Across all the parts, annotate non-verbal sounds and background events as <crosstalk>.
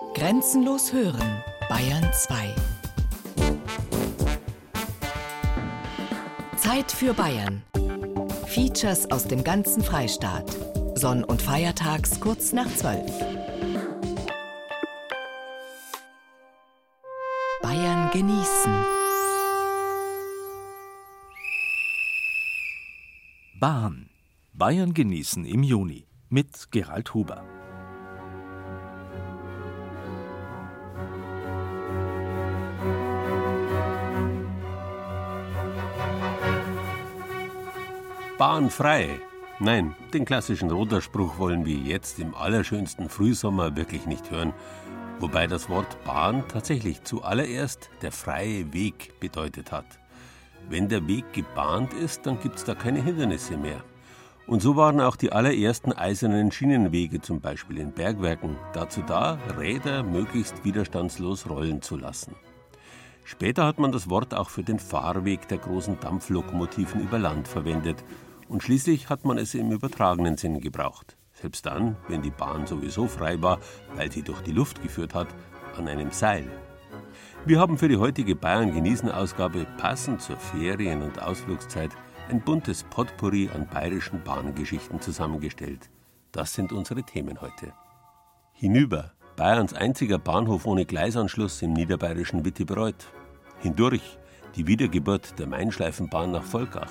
Grenzenlos hören, Bayern 2. Zeit für Bayern. Features aus dem ganzen Freistaat. Sonn- und Feiertags kurz nach 12. Bayern genießen. Bahn. Bayern genießen im Juni mit Gerald Huber. Bahn frei. Nein, den klassischen Roderspruch wollen wir jetzt im allerschönsten Frühsommer wirklich nicht hören. Wobei das Wort Bahn tatsächlich zuallererst der freie Weg bedeutet hat. Wenn der Weg gebahnt ist, dann gibt es da keine Hindernisse mehr. Und so waren auch die allerersten eisernen Schienenwege zum Beispiel in Bergwerken dazu da, Räder möglichst widerstandslos rollen zu lassen. Später hat man das Wort auch für den Fahrweg der großen Dampflokomotiven über Land verwendet und schließlich hat man es im übertragenen Sinn gebraucht. Selbst dann, wenn die Bahn sowieso frei war, weil sie durch die Luft geführt hat, an einem Seil. Wir haben für die heutige Bayern genießen Ausgabe passend zur Ferien- und Ausflugszeit ein buntes Potpourri an bayerischen Bahngeschichten zusammengestellt. Das sind unsere Themen heute. Hinüber, Bayerns einziger Bahnhof ohne Gleisanschluss im niederbayerischen Wittibreuth. Hindurch, die Wiedergeburt der Mainschleifenbahn nach Volkach.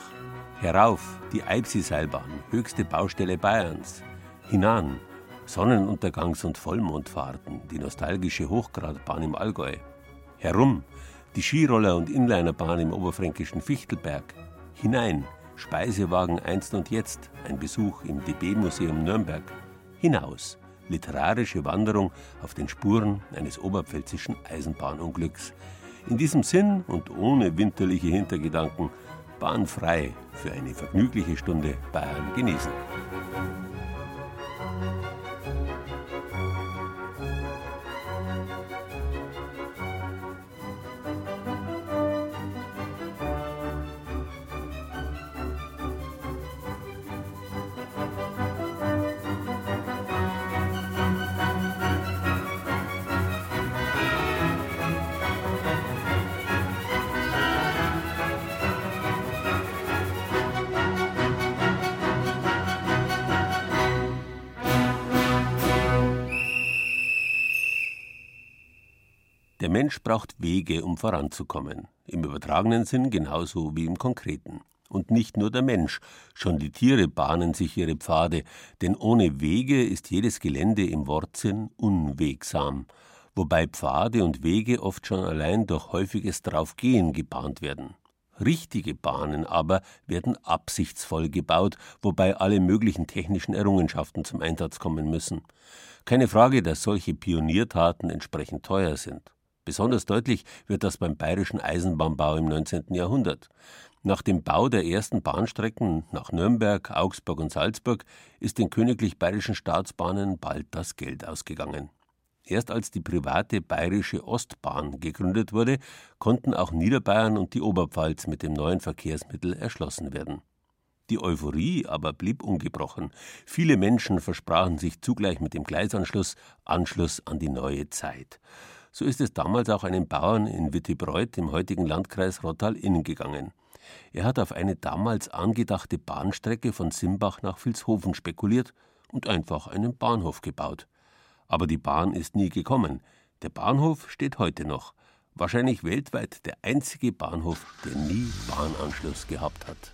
Herauf die Eibsi-Seilbahn, höchste Baustelle Bayerns. Hinan Sonnenuntergangs- und Vollmondfahrten, die nostalgische Hochgradbahn im Allgäu. Herum die Skiroller- und Inlinerbahn im oberfränkischen Fichtelberg. Hinein Speisewagen einst und jetzt, ein Besuch im DB-Museum Nürnberg. Hinaus literarische Wanderung auf den Spuren eines oberpfälzischen Eisenbahnunglücks. In diesem Sinn und ohne winterliche Hintergedanken bahnfrei für eine vergnügliche Stunde Bayern genießen. Mensch braucht Wege, um voranzukommen. Im übertragenen Sinn genauso wie im konkreten. Und nicht nur der Mensch, schon die Tiere bahnen sich ihre Pfade, denn ohne Wege ist jedes Gelände im Wortsinn unwegsam, wobei Pfade und Wege oft schon allein durch häufiges Draufgehen gebahnt werden. Richtige Bahnen aber werden absichtsvoll gebaut, wobei alle möglichen technischen Errungenschaften zum Einsatz kommen müssen. Keine Frage, dass solche Pioniertaten entsprechend teuer sind. Besonders deutlich wird das beim bayerischen Eisenbahnbau im 19. Jahrhundert. Nach dem Bau der ersten Bahnstrecken nach Nürnberg, Augsburg und Salzburg ist den königlich bayerischen Staatsbahnen bald das Geld ausgegangen. Erst als die private bayerische Ostbahn gegründet wurde, konnten auch Niederbayern und die Oberpfalz mit dem neuen Verkehrsmittel erschlossen werden. Die Euphorie aber blieb ungebrochen. Viele Menschen versprachen sich zugleich mit dem Gleisanschluss Anschluss an die neue Zeit. So ist es damals auch einem Bauern in Wittebreuth im heutigen Landkreis Rottal-Inn gegangen. Er hat auf eine damals angedachte Bahnstrecke von Simbach nach Vilshofen spekuliert und einfach einen Bahnhof gebaut. Aber die Bahn ist nie gekommen. Der Bahnhof steht heute noch. Wahrscheinlich weltweit der einzige Bahnhof, der nie Bahnanschluss gehabt hat.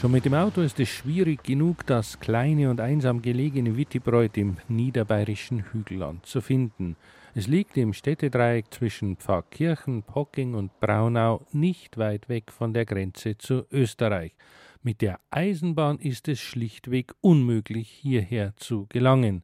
Schon mit dem Auto ist es schwierig genug, das kleine und einsam gelegene Wittibreuth im niederbayerischen Hügelland zu finden. Es liegt im Städtedreieck zwischen Pfarrkirchen, Pocking und Braunau nicht weit weg von der Grenze zu Österreich. Mit der Eisenbahn ist es schlichtweg unmöglich, hierher zu gelangen.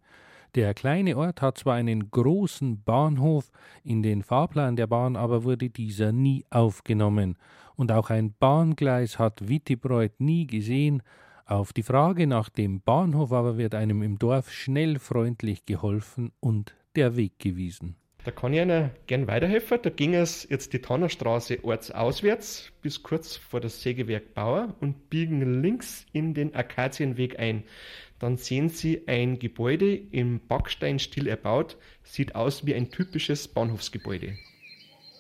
Der kleine Ort hat zwar einen großen Bahnhof, in den Fahrplan der Bahn aber wurde dieser nie aufgenommen und auch ein Bahngleis hat Wittibreuth nie gesehen. Auf die Frage nach dem Bahnhof aber wird einem im Dorf schnell freundlich geholfen und der Weg gewiesen. Da kann ich Ihnen gern weiterhelfen. Da ging es jetzt die Tannerstraße ortsauswärts bis kurz vor das Sägewerk Bauer und biegen links in den Akazienweg ein. dann sehen Sie ein Gebäude im Backsteinstil erbaut, sieht aus wie ein typisches Bahnhofsgebäude.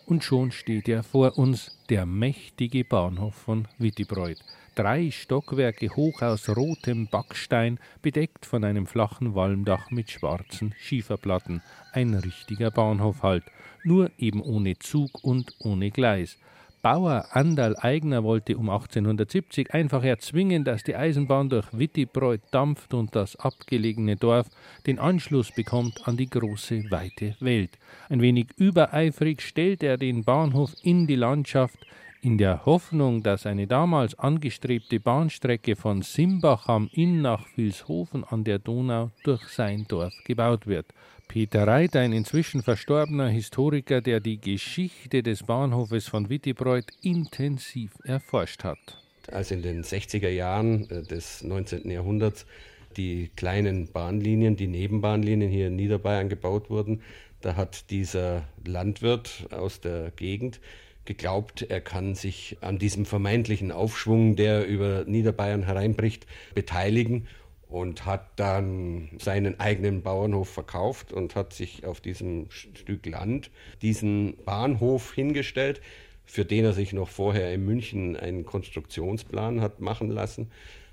Und schon steht er vor uns, der mächtige Bahnhof von Wittibreuth. Drei Stockwerke hoch aus rotem Backstein, bedeckt von einem flachen Walmdach mit schwarzen Schieferplatten. Ein richtiger Bahnhof halt, nur eben ohne Zug und ohne Gleis. Bauer Andal Eigner wollte um 1870 einfach erzwingen, dass die Eisenbahn durch Wittibreuth dampft und das abgelegene Dorf den Anschluss bekommt an die große, weite Welt. Ein wenig übereifrig stellt er den Bahnhof in die Landschaft, in der Hoffnung, dass eine damals angestrebte Bahnstrecke von Simbach am Inn nach Vilshofen an der Donau durch sein Dorf gebaut wird. Peter Reit, ein inzwischen verstorbener Historiker, der die Geschichte des Bahnhofes von Wittibreuth intensiv erforscht hat. Als in den 60er Jahren äh, des 19. Jahrhunderts die kleinen Bahnlinien, die Nebenbahnlinien hier in Niederbayern gebaut wurden, da hat dieser Landwirt aus der Gegend geglaubt, er kann sich an diesem vermeintlichen Aufschwung, der über Niederbayern hereinbricht, beteiligen und hat dann seinen eigenen Bauernhof verkauft und hat sich auf diesem Stück Land diesen Bahnhof hingestellt, für den er sich noch vorher in München einen Konstruktionsplan hat machen lassen,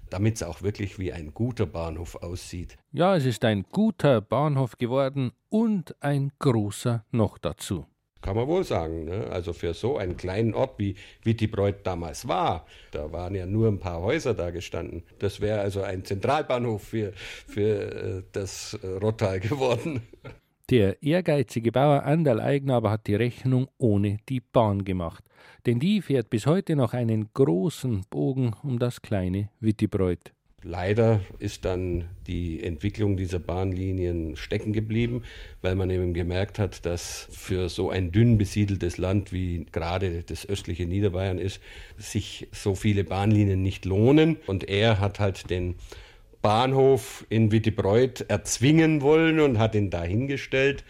damit es auch wirklich wie ein guter Bahnhof aussieht. Ja, es ist ein guter Bahnhof geworden und ein großer noch dazu. Kann man wohl sagen. Ne? Also für so einen kleinen Ort wie Wittibreuth damals war, da waren ja nur ein paar Häuser da gestanden. Das wäre also ein Zentralbahnhof für, für äh, das äh, Rottal <laughs> geworden. Der ehrgeizige Bauer Anderl Eigner aber hat die Rechnung ohne die Bahn gemacht. Denn die fährt bis heute noch einen großen Bogen um das kleine Wittibreuth. Leider ist dann die Entwicklung dieser Bahnlinien stecken geblieben, weil man eben gemerkt hat, dass für so ein dünn besiedeltes Land wie gerade das östliche Niederbayern ist, sich so viele Bahnlinien nicht lohnen. Und er hat halt den Bahnhof in Wittibreuth erzwingen wollen und hat ihn dahingestellt,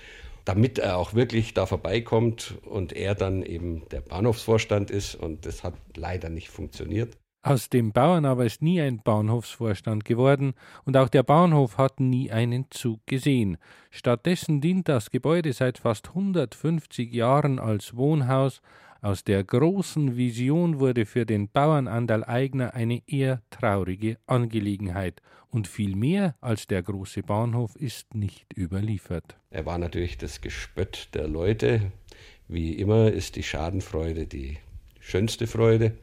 damit er auch wirklich da vorbeikommt und er dann eben der Bahnhofsvorstand ist. Und das hat leider nicht funktioniert. Aus dem Bauern aber ist nie ein Bahnhofsvorstand geworden und auch der Bahnhof hat nie einen Zug gesehen. Stattdessen dient das Gebäude seit fast 150 Jahren als Wohnhaus. Aus der großen Vision wurde für den Bauern Andal Eigner eine eher traurige Angelegenheit und viel mehr als der große Bahnhof ist nicht überliefert. Er war natürlich das Gespött der Leute. Wie immer ist die Schadenfreude die schönste Freude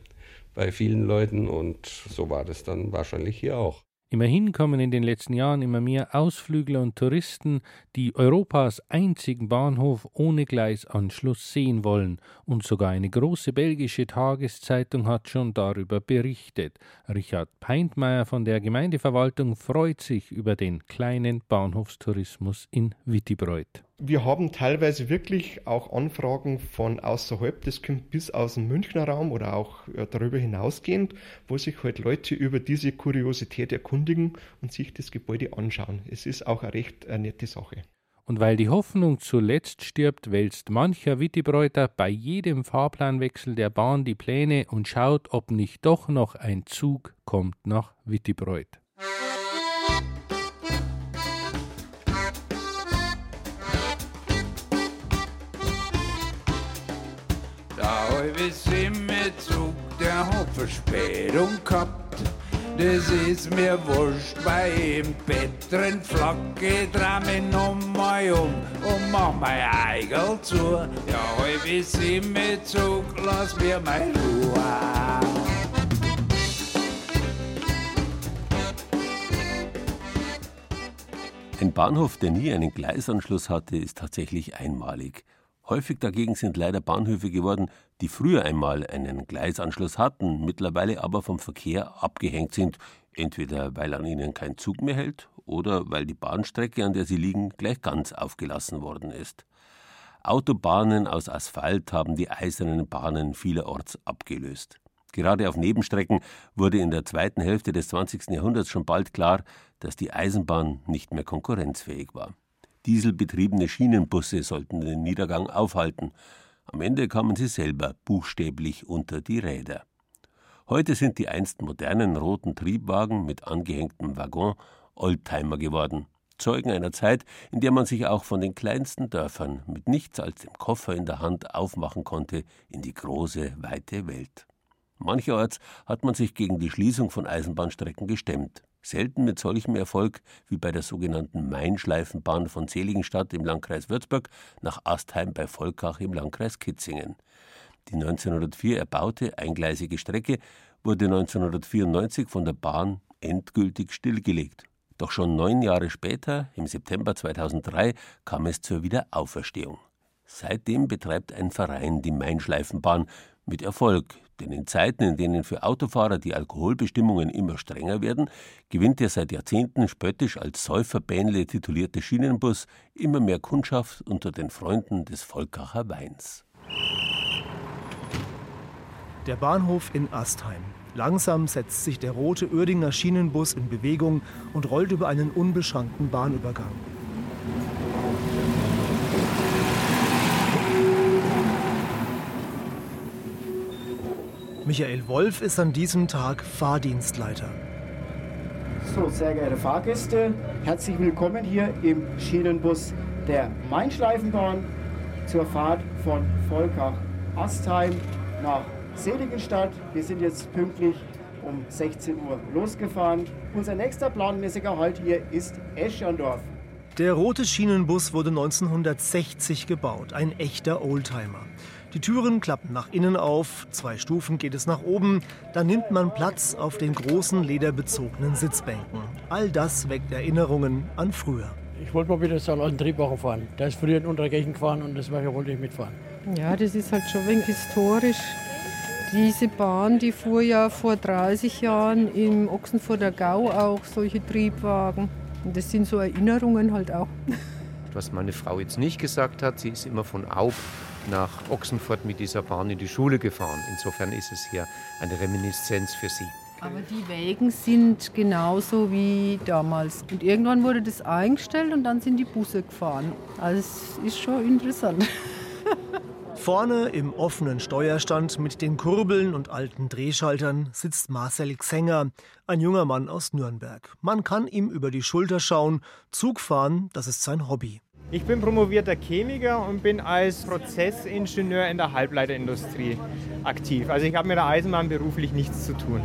bei vielen Leuten und so war das dann wahrscheinlich hier auch. Immerhin kommen in den letzten Jahren immer mehr Ausflügler und Touristen, die Europas einzigen Bahnhof ohne Gleisanschluss sehen wollen, und sogar eine große belgische Tageszeitung hat schon darüber berichtet. Richard Peintmeier von der Gemeindeverwaltung freut sich über den kleinen Bahnhofstourismus in Wittibreuth. Wir haben teilweise wirklich auch Anfragen von außerhalb, das kommt bis aus dem Münchner Raum oder auch äh, darüber hinausgehend, wo sich halt Leute über diese Kuriosität erkundigen und sich das Gebäude anschauen. Es ist auch eine recht eine nette Sache. Und weil die Hoffnung zuletzt stirbt, wälzt mancher Wittibräuter bei jedem Fahrplanwechsel der Bahn die Pläne und schaut, ob nicht doch noch ein Zug kommt nach Wittibreuth. Bis im Zug, der Verspätung gehabt. Das ist mir wurscht, bei ihm Bettren flacke, dreh mich nochmal um und mach mein Eigel zu. Ja, halb bis im Zug, lass mir mein Ruhe. Ein Bahnhof, der nie einen Gleisanschluss hatte, ist tatsächlich einmalig. Häufig dagegen sind leider Bahnhöfe geworden, die früher einmal einen Gleisanschluss hatten, mittlerweile aber vom Verkehr abgehängt sind, entweder weil an ihnen kein Zug mehr hält oder weil die Bahnstrecke, an der sie liegen, gleich ganz aufgelassen worden ist. Autobahnen aus Asphalt haben die eisernen Bahnen vielerorts abgelöst. Gerade auf Nebenstrecken wurde in der zweiten Hälfte des 20. Jahrhunderts schon bald klar, dass die Eisenbahn nicht mehr konkurrenzfähig war. Dieselbetriebene Schienenbusse sollten den Niedergang aufhalten. Am Ende kamen sie selber buchstäblich unter die Räder. Heute sind die einst modernen roten Triebwagen mit angehängtem Waggon Oldtimer geworden. Zeugen einer Zeit, in der man sich auch von den kleinsten Dörfern mit nichts als dem Koffer in der Hand aufmachen konnte in die große, weite Welt. Mancherorts hat man sich gegen die Schließung von Eisenbahnstrecken gestemmt. Selten mit solchem Erfolg wie bei der sogenannten Mainschleifenbahn von Seligenstadt im Landkreis Würzburg nach Astheim bei Volkach im Landkreis Kitzingen. Die 1904 erbaute eingleisige Strecke wurde 1994 von der Bahn endgültig stillgelegt. Doch schon neun Jahre später, im September 2003, kam es zur Wiederauferstehung. Seitdem betreibt ein Verein die Mainschleifenbahn mit Erfolg, denn in Zeiten, in denen für Autofahrer die Alkoholbestimmungen immer strenger werden, gewinnt der seit Jahrzehnten spöttisch als Säuferbähnle titulierte Schienenbus immer mehr Kundschaft unter den Freunden des Volkacher Weins. Der Bahnhof in Astheim. Langsam setzt sich der rote Uerdinger Schienenbus in Bewegung und rollt über einen unbeschrankten Bahnübergang. Michael Wolf ist an diesem Tag Fahrdienstleiter. So, sehr geehrte Fahrgäste, herzlich willkommen hier im Schienenbus der Mainschleifenbahn zur Fahrt von Volkach-Astheim nach Seligenstadt. Wir sind jetzt pünktlich um 16 Uhr losgefahren. Unser nächster planmäßiger Halt hier ist Eschandorf. Der rote Schienenbus wurde 1960 gebaut, ein echter Oldtimer. Die Türen klappen nach innen auf, zwei Stufen geht es nach oben, dann nimmt man Platz auf den großen lederbezogenen Sitzbänken. All das weckt Erinnerungen an früher. Ich wollte mal wieder so einen alten Triebwagen fahren. Der ist früher in Untergächen gefahren und das wollte ich mitfahren. Ja, das ist halt schon ein wenig historisch. Diese Bahn, die fuhr ja vor 30 Jahren im Ochsenfurter Gau auch solche Triebwagen. Und das sind so Erinnerungen halt auch. Was meine Frau jetzt nicht gesagt hat, sie ist immer von Aub nach Ochsenfurt mit dieser Bahn in die Schule gefahren. Insofern ist es hier eine Reminiszenz für sie. Aber die Wägen sind genauso wie damals. Und irgendwann wurde das eingestellt und dann sind die Busse gefahren. Also es ist schon interessant. <laughs> Vorne im offenen Steuerstand mit den Kurbeln und alten Drehschaltern sitzt Marcel Xenger, ein junger Mann aus Nürnberg. Man kann ihm über die Schulter schauen. Zug fahren, das ist sein Hobby. Ich bin promovierter Chemiker und bin als Prozessingenieur in der Halbleiterindustrie aktiv. Also ich habe mit der Eisenbahn beruflich nichts zu tun.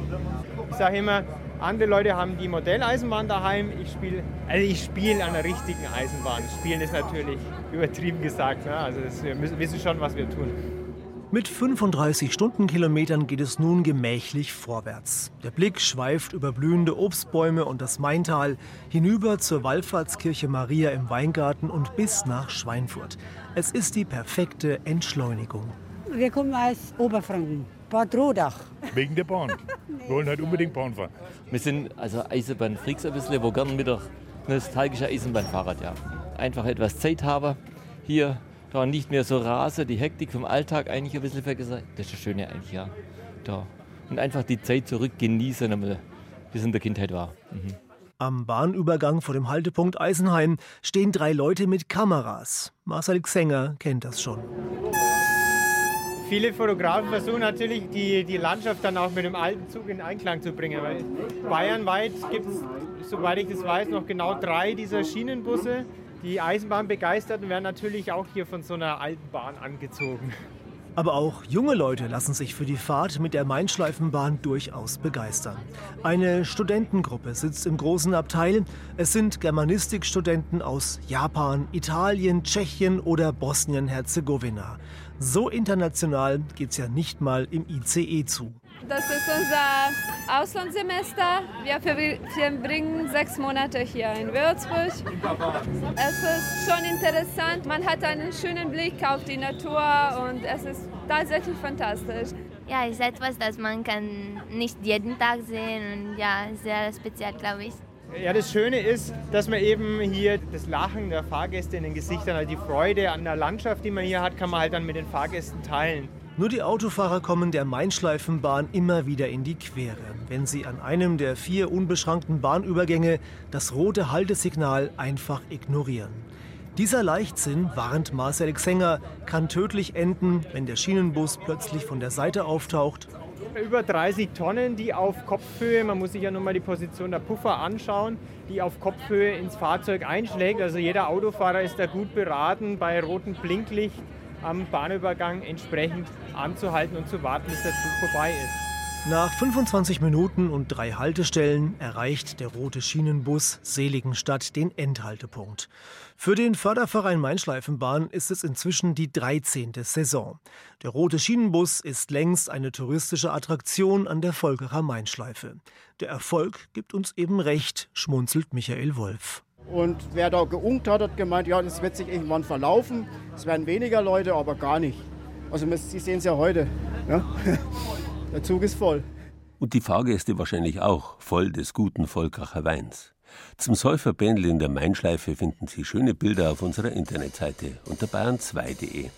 Ich sage immer, andere Leute haben die Modelleisenbahn daheim. Ich spiele also ich an der richtigen Eisenbahn. Spielen ist natürlich übertrieben gesagt. Ne? Also das, wir müssen, wissen schon, was wir tun. Mit 35 Stundenkilometern geht es nun gemächlich vorwärts. Der Blick schweift über blühende Obstbäume und das Maintal hinüber zur Wallfahrtskirche Maria im Weingarten und bis nach Schweinfurt. Es ist die perfekte Entschleunigung. Wir kommen aus Oberfranken, Bad Rodach. Wegen der Bahn. <laughs> Wir wollen halt unbedingt Bahn fahren. Wir sind also Eisenbahnfreaks ein bisschen, wo gerne mit der nostalgischen Eisenbahnfahrrad, ja. Einfach etwas Zeit haben, hier da nicht mehr so rase, die Hektik vom Alltag eigentlich ein bisschen vergessen. Das ist das Schöne eigentlich, ja. Da. Und einfach die Zeit zurück genießen, wie es in der Kindheit war. Mhm. Am Bahnübergang vor dem Haltepunkt Eisenheim stehen drei Leute mit Kameras. Marcel Xenger kennt das schon. Viele Fotografen versuchen natürlich, die, die Landschaft dann auch mit dem alten Zug in Einklang zu bringen. Weil bayernweit gibt es, soweit ich das weiß, noch genau drei dieser Schienenbusse. Die Eisenbahnbegeisterten werden natürlich auch hier von so einer alten Bahn angezogen. Aber auch junge Leute lassen sich für die Fahrt mit der Mainschleifenbahn durchaus begeistern. Eine Studentengruppe sitzt im großen Abteil. Es sind Germanistikstudenten aus Japan, Italien, Tschechien oder Bosnien-Herzegowina. So international geht es ja nicht mal im ICE zu. Das ist unser Auslandssemester. Wir verbringen sechs Monate hier in Würzburg. Es ist schon interessant. Man hat einen schönen Blick auf die Natur und es ist tatsächlich fantastisch. Ja, es ist etwas, das man kann nicht jeden Tag sehen und ja, sehr speziell, glaube ich. Ja, das Schöne ist, dass man eben hier das Lachen der Fahrgäste in den Gesichtern, also die Freude an der Landschaft, die man hier hat, kann man halt dann mit den Fahrgästen teilen. Nur die Autofahrer kommen der Mainschleifenbahn immer wieder in die Quere, wenn sie an einem der vier unbeschrankten Bahnübergänge das rote Haltesignal einfach ignorieren. Dieser Leichtsinn, warnt Marcel Xenger, kann tödlich enden, wenn der Schienenbus plötzlich von der Seite auftaucht über 30 Tonnen, die auf Kopfhöhe, man muss sich ja nur mal die Position der Puffer anschauen, die auf Kopfhöhe ins Fahrzeug einschlägt. Also jeder Autofahrer ist da gut beraten, bei rotem Blinklicht am Bahnübergang entsprechend anzuhalten und zu warten, bis der Zug vorbei ist. Nach 25 Minuten und drei Haltestellen erreicht der rote Schienenbus Seligenstadt den Endhaltepunkt. Für den Förderverein Mainschleifenbahn ist es inzwischen die 13. Saison. Der rote Schienenbus ist längst eine touristische Attraktion an der Volkerer Mainschleife. Der Erfolg gibt uns eben recht, schmunzelt Michael Wolf. Und wer da geunkt hat, hat gemeint, ja, das wird sich irgendwann verlaufen. Es werden weniger Leute, aber gar nicht. Also Sie sehen es ja heute. Ja? <laughs> Der Zug ist voll. Und die Fahrgäste wahrscheinlich auch, voll des guten Volkacher Weins. Zum Säuferbändel in der Mainschleife finden Sie schöne Bilder auf unserer Internetseite unter bayern2.de.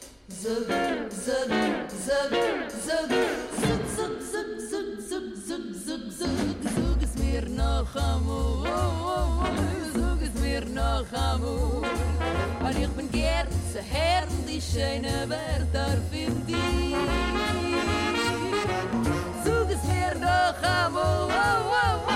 ich bin gern zu Herren, die schöne Wörter für dich. noch amor, oh, oh, oh,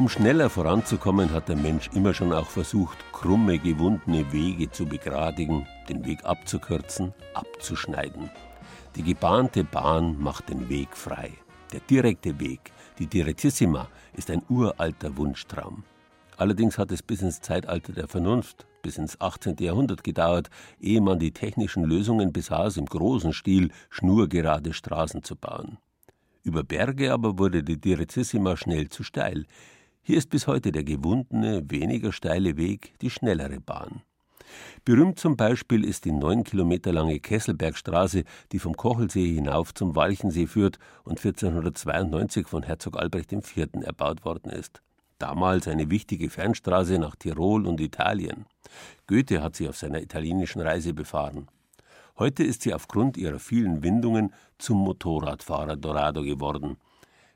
Um schneller voranzukommen, hat der Mensch immer schon auch versucht, krumme, gewundene Wege zu begradigen, den Weg abzukürzen, abzuschneiden. Die gebahnte Bahn macht den Weg frei. Der direkte Weg, die Direttissima, ist ein uralter Wunschtraum. Allerdings hat es bis ins Zeitalter der Vernunft bis ins 18. Jahrhundert gedauert, ehe man die technischen Lösungen besaß, im großen Stil schnurgerade Straßen zu bauen. Über Berge aber wurde die Direttissima schnell zu steil. Hier ist bis heute der gewundene, weniger steile Weg die schnellere Bahn. Berühmt zum Beispiel ist die neun Kilometer lange Kesselbergstraße, die vom Kochelsee hinauf zum Walchensee führt und 1492 von Herzog Albrecht IV. erbaut worden ist damals eine wichtige Fernstraße nach Tirol und Italien. Goethe hat sie auf seiner italienischen Reise befahren. Heute ist sie aufgrund ihrer vielen Windungen zum Motorradfahrer Dorado geworden,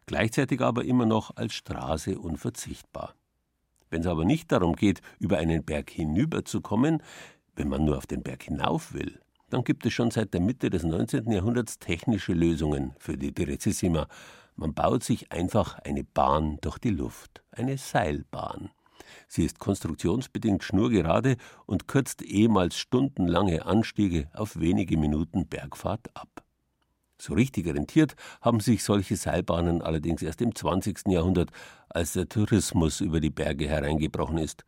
gleichzeitig aber immer noch als Straße unverzichtbar. Wenn es aber nicht darum geht, über einen Berg hinüberzukommen, wenn man nur auf den Berg hinauf will, dann gibt es schon seit der Mitte des 19. Jahrhunderts technische Lösungen für die Direttissima, man baut sich einfach eine Bahn durch die Luft, eine Seilbahn. Sie ist konstruktionsbedingt schnurgerade und kürzt ehemals stundenlange Anstiege auf wenige Minuten Bergfahrt ab. So richtig rentiert haben sich solche Seilbahnen allerdings erst im 20. Jahrhundert, als der Tourismus über die Berge hereingebrochen ist.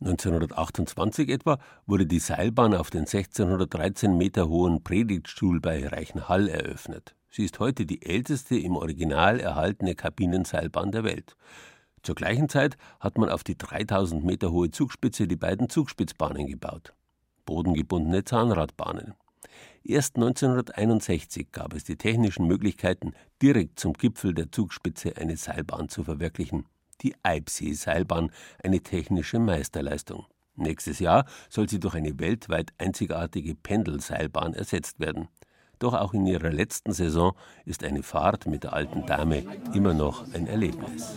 1928 etwa wurde die Seilbahn auf den 1613 Meter hohen Predigtstuhl bei Reichenhall eröffnet. Sie ist heute die älteste im Original erhaltene Kabinenseilbahn der Welt. Zur gleichen Zeit hat man auf die 3000 Meter hohe Zugspitze die beiden Zugspitzbahnen gebaut. Bodengebundene Zahnradbahnen. Erst 1961 gab es die technischen Möglichkeiten, direkt zum Gipfel der Zugspitze eine Seilbahn zu verwirklichen. Die Eibsee-Seilbahn, eine technische Meisterleistung. Nächstes Jahr soll sie durch eine weltweit einzigartige Pendelseilbahn ersetzt werden. Doch auch in ihrer letzten Saison ist eine Fahrt mit der alten Dame immer noch ein Erlebnis.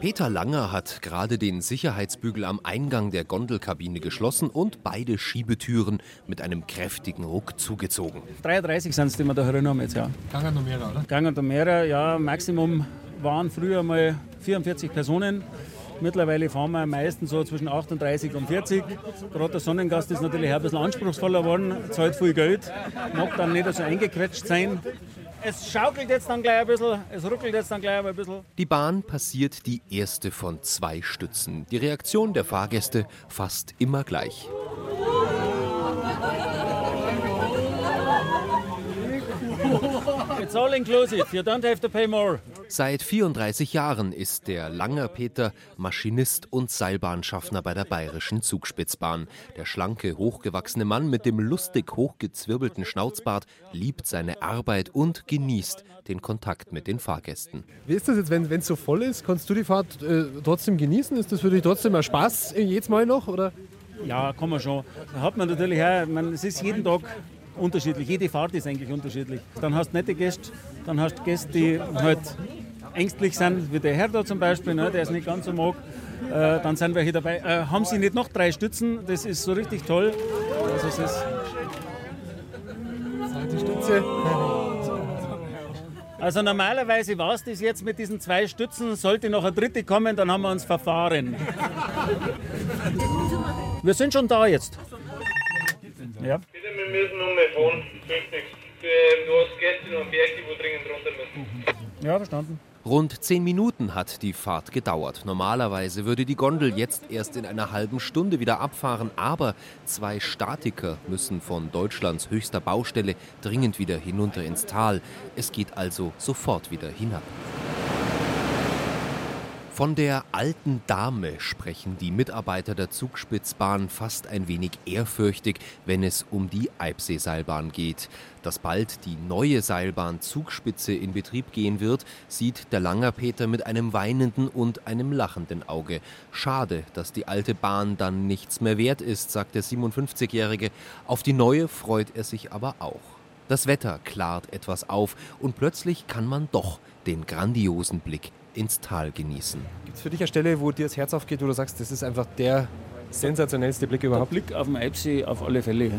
Peter Langer hat gerade den Sicherheitsbügel am Eingang der Gondelkabine geschlossen und beide Schiebetüren mit einem kräftigen Ruck zugezogen. 33 sind es, die wir da drin haben jetzt, ja. Gangen und mehrere, oder? Gangen und mehrere, ja. Maximum waren früher mal 44 Personen. Mittlerweile fahren wir meistens so zwischen 38 und 40. Gerade der Sonnengast ist natürlich ein bisschen anspruchsvoller geworden, zahlt viel Geld, mag dann nicht so eingequetscht sein. Es schaukelt jetzt dann gleich ein bisschen, es ruckelt jetzt dann gleich ein bisschen. Die Bahn passiert die erste von zwei Stützen. Die Reaktion der Fahrgäste fast immer gleich. It's all inclusive, you don't have to pay more. Seit 34 Jahren ist der Langer Peter Maschinist und Seilbahnschaffner bei der Bayerischen Zugspitzbahn. Der schlanke, hochgewachsene Mann mit dem lustig hochgezwirbelten Schnauzbart liebt seine Arbeit und genießt den Kontakt mit den Fahrgästen. Wie ist das jetzt, wenn es so voll ist? Kannst du die Fahrt äh, trotzdem genießen? Ist das für dich trotzdem ein Spaß äh, jedes Mal noch? Oder? Ja, kann man schon. Da hat man natürlich auch, man, es ist jeden Tag unterschiedlich. Jede Fahrt ist eigentlich unterschiedlich. Dann hast du nette Gäste, dann hast du Gäste, die halt ängstlich sind, wie der Herr da zum Beispiel, ne, der es nicht ganz so mag. Äh, dann sind welche dabei. Äh, haben Sie nicht noch drei Stützen? Das ist so richtig toll. Also es ist Die Stütze. also normalerweise war es das jetzt mit diesen zwei Stützen. Sollte noch eine dritte kommen, dann haben wir uns verfahren. Wir sind schon da jetzt. Ja. Bitte, wir müssen fahren. Hilft nichts. Du hast Gäste noch am Berg, die dringend runter müssen. Ja, verstanden. Rund zehn Minuten hat die Fahrt gedauert. Normalerweise würde die Gondel jetzt erst in einer halben Stunde wieder abfahren, aber zwei Statiker müssen von Deutschlands höchster Baustelle dringend wieder hinunter ins Tal. Es geht also sofort wieder hinab. Von der alten Dame sprechen die Mitarbeiter der Zugspitzbahn fast ein wenig ehrfürchtig, wenn es um die Eibseeseilbahn geht. Dass bald die neue Seilbahn Zugspitze in Betrieb gehen wird, sieht der Langerpeter mit einem weinenden und einem lachenden Auge. Schade, dass die alte Bahn dann nichts mehr wert ist, sagt der 57-Jährige. Auf die neue freut er sich aber auch. Das Wetter klart etwas auf und plötzlich kann man doch den grandiosen Blick ins Tal genießen. Gibt es für dich eine Stelle, wo dir das Herz aufgeht, wo du sagst, das ist einfach der sensationellste Blick überhaupt? Der Blick auf den Eibsee auf alle Fälle.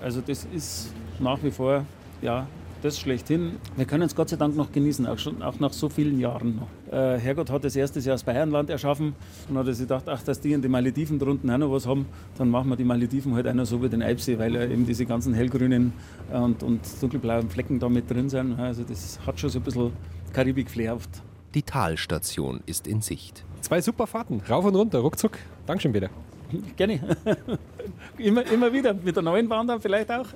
Also das ist nach wie vor, ja, das schlechthin. Wir können es Gott sei Dank noch genießen, auch, schon, auch nach so vielen Jahren noch. Äh, Herrgott hat das erstes Jahr das Bayernland erschaffen und hat sich gedacht, ach, dass die in den Malediven drunten auch noch was haben, dann machen wir die Malediven halt noch so wie den Eibsee, weil ja eben diese ganzen hellgrünen und, und dunkelblauen Flecken da mit drin sind. Also das hat schon so ein bisschen Karibik-Flair oft. Die Talstation ist in Sicht. Zwei super Fahrten, rauf und runter, ruckzuck. Dankeschön, Peter. Gerne. <laughs> immer, immer wieder, mit der neuen Bahn dann vielleicht auch.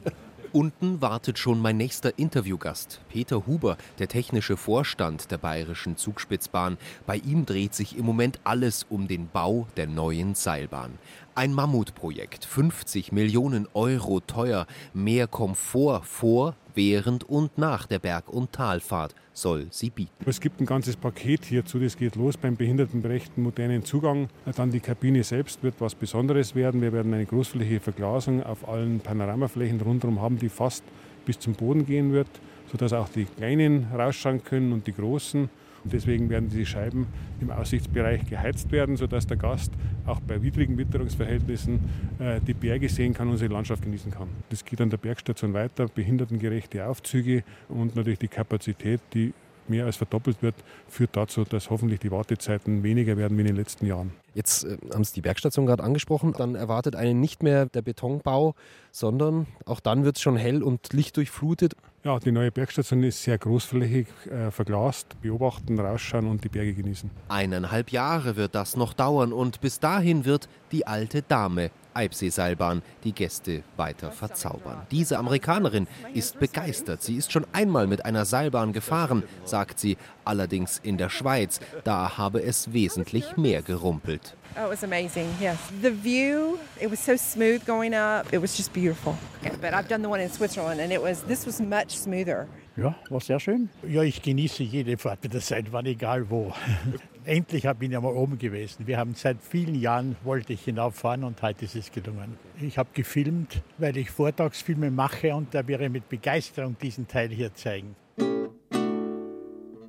Unten wartet schon mein nächster Interviewgast, Peter Huber, der technische Vorstand der Bayerischen Zugspitzbahn. Bei ihm dreht sich im Moment alles um den Bau der neuen Seilbahn. Ein Mammutprojekt, 50 Millionen Euro teuer, mehr Komfort vor, während und nach der Berg- und Talfahrt soll sie bieten. Es gibt ein ganzes Paket hierzu. Das geht los beim behindertengerechten modernen Zugang. Dann die Kabine selbst wird was Besonderes werden. Wir werden eine großflächige Verglasung auf allen Panoramaflächen rundherum haben, die fast bis zum Boden gehen wird, sodass auch die Kleinen rausschauen können und die Großen. Und deswegen werden diese Scheiben im Aussichtsbereich geheizt werden, sodass der Gast auch bei widrigen Witterungsverhältnissen äh, die Berge sehen kann und unsere Landschaft genießen kann. Das geht an der Bergstation weiter, behindertengerechte Aufzüge und natürlich die Kapazität, die mehr als verdoppelt wird, führt dazu, dass hoffentlich die Wartezeiten weniger werden wie in den letzten Jahren. Jetzt äh, haben Sie die Bergstation gerade angesprochen. Dann erwartet einen nicht mehr der Betonbau, sondern auch dann wird es schon hell und lichtdurchflutet. Ja, die neue Bergstation ist sehr großflächig äh, verglast. Beobachten, rausschauen und die Berge genießen. Eineinhalb Jahre wird das noch dauern und bis dahin wird die alte Dame Eibseeseilbahn die Gäste weiter verzaubern. Diese Amerikanerin ist begeistert. Sie ist schon einmal mit einer Seilbahn gefahren, sagt sie, allerdings in der Schweiz. Da habe es wesentlich mehr gerumpelt. Oh, it was amazing. Yes, the view. It was so smooth going up. It was just beautiful. Okay, but I've done the one in Switzerland, and it was. This was much smoother. Ja, war sehr schön. Ja, ich genieße jede Fahrt mit der Seilbahn, egal wo. <laughs> Endlich bin ich einmal oben gewesen. Wir haben seit vielen Jahren wollte ich hinauffahren und heute ist es gelungen. Ich habe gefilmt, weil ich Vortragsfilme mache und da werde ich mit Begeisterung diesen Teil hier zeigen.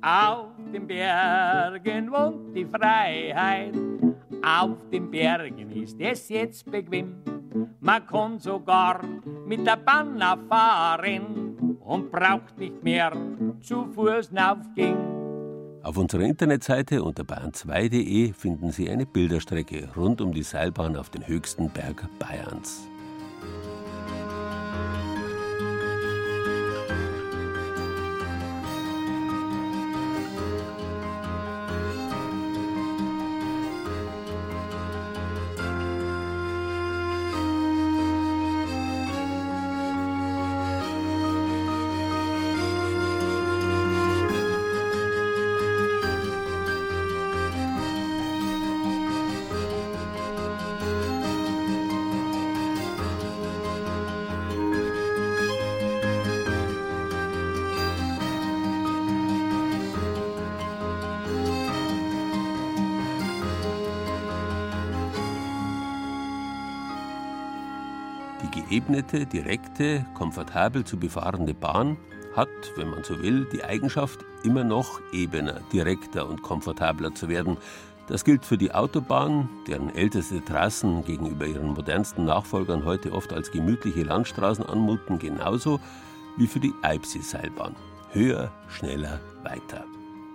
Auf den Bergen wohnt die Freiheit. Auf den Bergen ist es jetzt bequem. Man kann sogar mit der Bahn fahren und braucht nicht mehr zu Fuß aufgehen. Auf unserer Internetseite unter bayern2.de finden Sie eine Bilderstrecke rund um die Seilbahn auf den höchsten Berg Bayerns. Geebnete, direkte, komfortabel zu befahrende Bahn hat, wenn man so will, die Eigenschaft, immer noch ebener, direkter und komfortabler zu werden. Das gilt für die Autobahn, deren älteste Trassen gegenüber ihren modernsten Nachfolgern heute oft als gemütliche Landstraßen anmuten, genauso wie für die Eibsee-Seilbahn. Höher, schneller, weiter.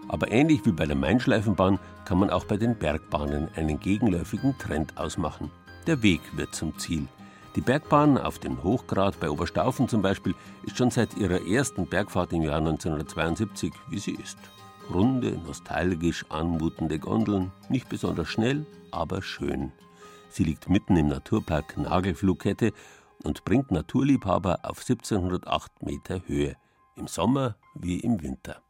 Aber ähnlich wie bei der Mainschleifenbahn kann man auch bei den Bergbahnen einen gegenläufigen Trend ausmachen. Der Weg wird zum Ziel. Die Bergbahn auf dem Hochgrat bei Oberstaufen zum Beispiel ist schon seit ihrer ersten Bergfahrt im Jahr 1972, wie sie ist. Runde, nostalgisch anmutende Gondeln, nicht besonders schnell, aber schön. Sie liegt mitten im Naturpark Nagelflughette und bringt Naturliebhaber auf 1708 Meter Höhe, im Sommer wie im Winter.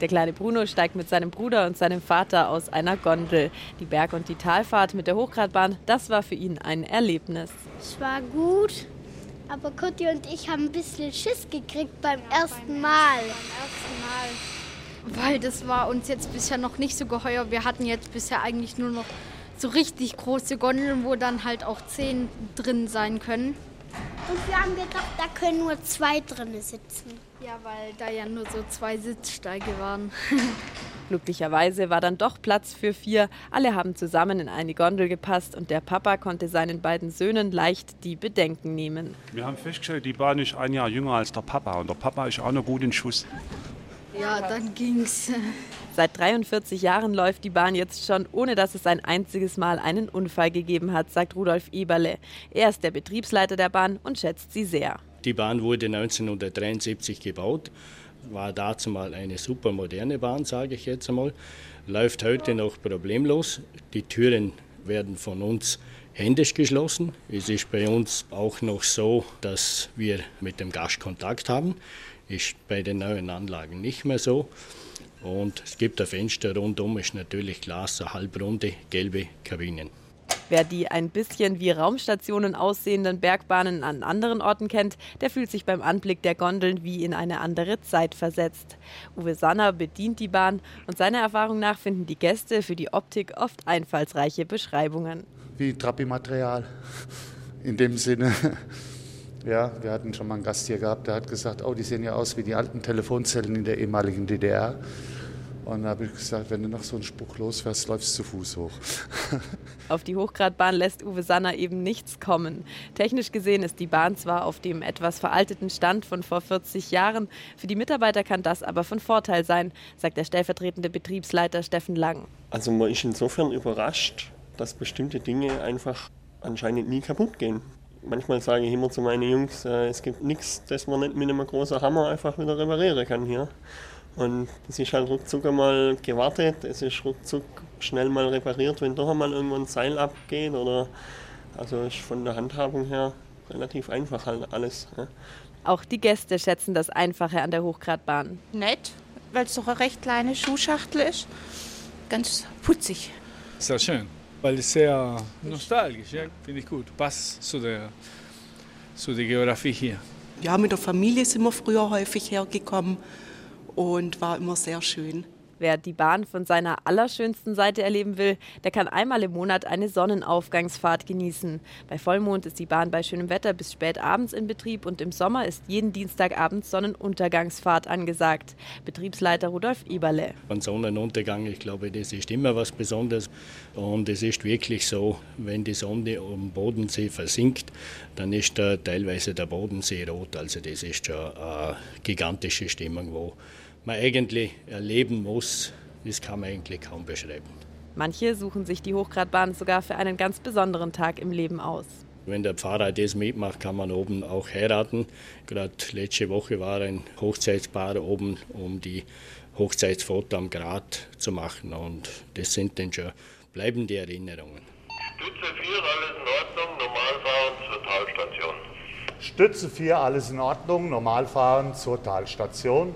Der kleine Bruno steigt mit seinem Bruder und seinem Vater aus einer Gondel. Die Berg- und die Talfahrt mit der Hochgradbahn, das war für ihn ein Erlebnis. Es war gut, aber Kutti und ich haben ein bisschen Schiss gekriegt beim ersten Mal. weil das war uns jetzt bisher noch nicht so geheuer. Wir hatten jetzt bisher eigentlich nur noch so richtig große Gondeln, wo dann halt auch zehn drin sein können. Und wir haben gedacht, da können nur zwei drin sitzen. Ja, weil da ja nur so zwei Sitzsteige waren. <laughs> Glücklicherweise war dann doch Platz für vier. Alle haben zusammen in eine Gondel gepasst und der Papa konnte seinen beiden Söhnen leicht die Bedenken nehmen. Wir haben festgestellt, die Bahn ist ein Jahr jünger als der Papa und der Papa ist auch noch gut in Schuss. Ja, dann ging's. Seit 43 Jahren läuft die Bahn jetzt schon, ohne dass es ein einziges Mal einen Unfall gegeben hat, sagt Rudolf Eberle. Er ist der Betriebsleiter der Bahn und schätzt sie sehr. Die Bahn wurde 1973 gebaut, war dazu mal eine super moderne Bahn, sage ich jetzt einmal. Läuft heute noch problemlos. Die Türen werden von uns händisch geschlossen. Es ist bei uns auch noch so, dass wir mit dem Gast Kontakt haben. Ist bei den neuen Anlagen nicht mehr so. Und es gibt ein Fenster rundum, ist natürlich Glas, so halbrunde gelbe Kabinen. Wer die ein bisschen wie Raumstationen aussehenden Bergbahnen an anderen Orten kennt, der fühlt sich beim Anblick der Gondeln wie in eine andere Zeit versetzt. Uwe Sanner bedient die Bahn und seiner Erfahrung nach finden die Gäste für die Optik oft einfallsreiche Beschreibungen. Wie Trappi-Material in dem Sinne. Ja, wir hatten schon mal einen Gast hier gehabt, der hat gesagt, oh, die sehen ja aus wie die alten Telefonzellen in der ehemaligen DDR. Und da habe ich gesagt, wenn du noch so einen Spruch losfährst, läufst du zu Fuß hoch. <laughs> Auf die Hochgradbahn lässt Uwe Sanner eben nichts kommen. Technisch gesehen ist die Bahn zwar auf dem etwas veralteten Stand von vor 40 Jahren, für die Mitarbeiter kann das aber von Vorteil sein, sagt der stellvertretende Betriebsleiter Steffen Lang. Also man ist insofern überrascht, dass bestimmte Dinge einfach anscheinend nie kaputt gehen. Manchmal sage ich immer zu meinen Jungs, äh, es gibt nichts, das man nicht mit einem großen Hammer einfach wieder reparieren kann hier. Und es ist halt ruckzuck einmal gewartet, es ist ruckzuck schnell mal repariert, wenn doch einmal irgendwo ein Seil abgeht oder also ist von der Handhabung her relativ einfach halt alles. Ja. Auch die Gäste schätzen das Einfache an der Hochgradbahn. Nett, weil es doch eine recht kleine Schuhschachtel ist. Ganz putzig. Sehr schön, weil es sehr nostalgisch, ja? finde ich gut. Passt zu der, zu der Geografie hier. Ja, mit der Familie sind wir früher häufig hergekommen und war immer sehr schön. Wer die Bahn von seiner allerschönsten Seite erleben will, der kann einmal im Monat eine Sonnenaufgangsfahrt genießen. Bei Vollmond ist die Bahn bei schönem Wetter bis spät abends in Betrieb und im Sommer ist jeden Dienstagabend Sonnenuntergangsfahrt angesagt. Betriebsleiter Rudolf Eberle. Ein Sonnenuntergang, ich glaube, das ist immer was Besonderes. Und es ist wirklich so, wenn die Sonne am Bodensee versinkt, dann ist da teilweise der Bodensee rot. Also das ist schon eine gigantische Stimmung, wo man eigentlich erleben muss, das kann man eigentlich kaum beschreiben. Manche suchen sich die Hochgradbahn sogar für einen ganz besonderen Tag im Leben aus. Wenn der Pfarrer das mitmacht, kann man oben auch heiraten. Gerade letzte Woche war ein Hochzeitspaar oben, um die Hochzeitsfoto am Grat zu machen. Und das sind dann schon bleibende Erinnerungen. Stütze 4, alles in Ordnung, Normalfahren zur Talstation. Stütze 4, alles in Ordnung, Normalfahren zur Talstation.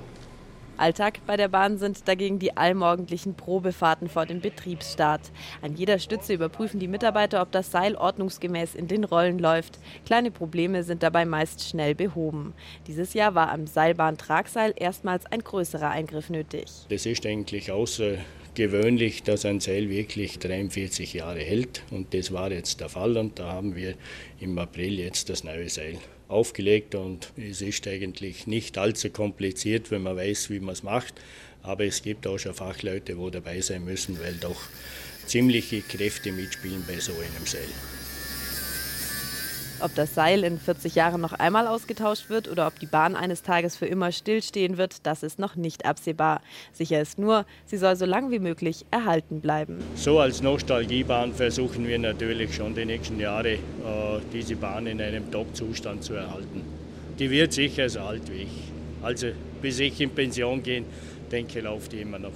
Alltag bei der Bahn sind dagegen die allmorgendlichen Probefahrten vor dem Betriebsstart. An jeder Stütze überprüfen die Mitarbeiter, ob das Seil ordnungsgemäß in den Rollen läuft. Kleine Probleme sind dabei meist schnell behoben. Dieses Jahr war am Seilbahntragseil erstmals ein größerer Eingriff nötig. Das ist eigentlich außer gewöhnlich, dass ein Seil wirklich 43 Jahre hält. Und das war jetzt der Fall. Und da haben wir im April jetzt das neue Seil aufgelegt. Und es ist eigentlich nicht allzu kompliziert, wenn man weiß, wie man es macht. Aber es gibt auch schon Fachleute, wo dabei sein müssen, weil doch ziemliche Kräfte mitspielen bei so einem Seil. Ob das Seil in 40 Jahren noch einmal ausgetauscht wird oder ob die Bahn eines Tages für immer stillstehen wird, das ist noch nicht absehbar. Sicher ist nur, sie soll so lang wie möglich erhalten bleiben. So als Nostalgiebahn versuchen wir natürlich schon die nächsten Jahre, äh, diese Bahn in einem Top-Zustand zu erhalten. Die wird sicher so alt wie ich. Also bis ich in Pension gehe, denke, läuft die immer noch.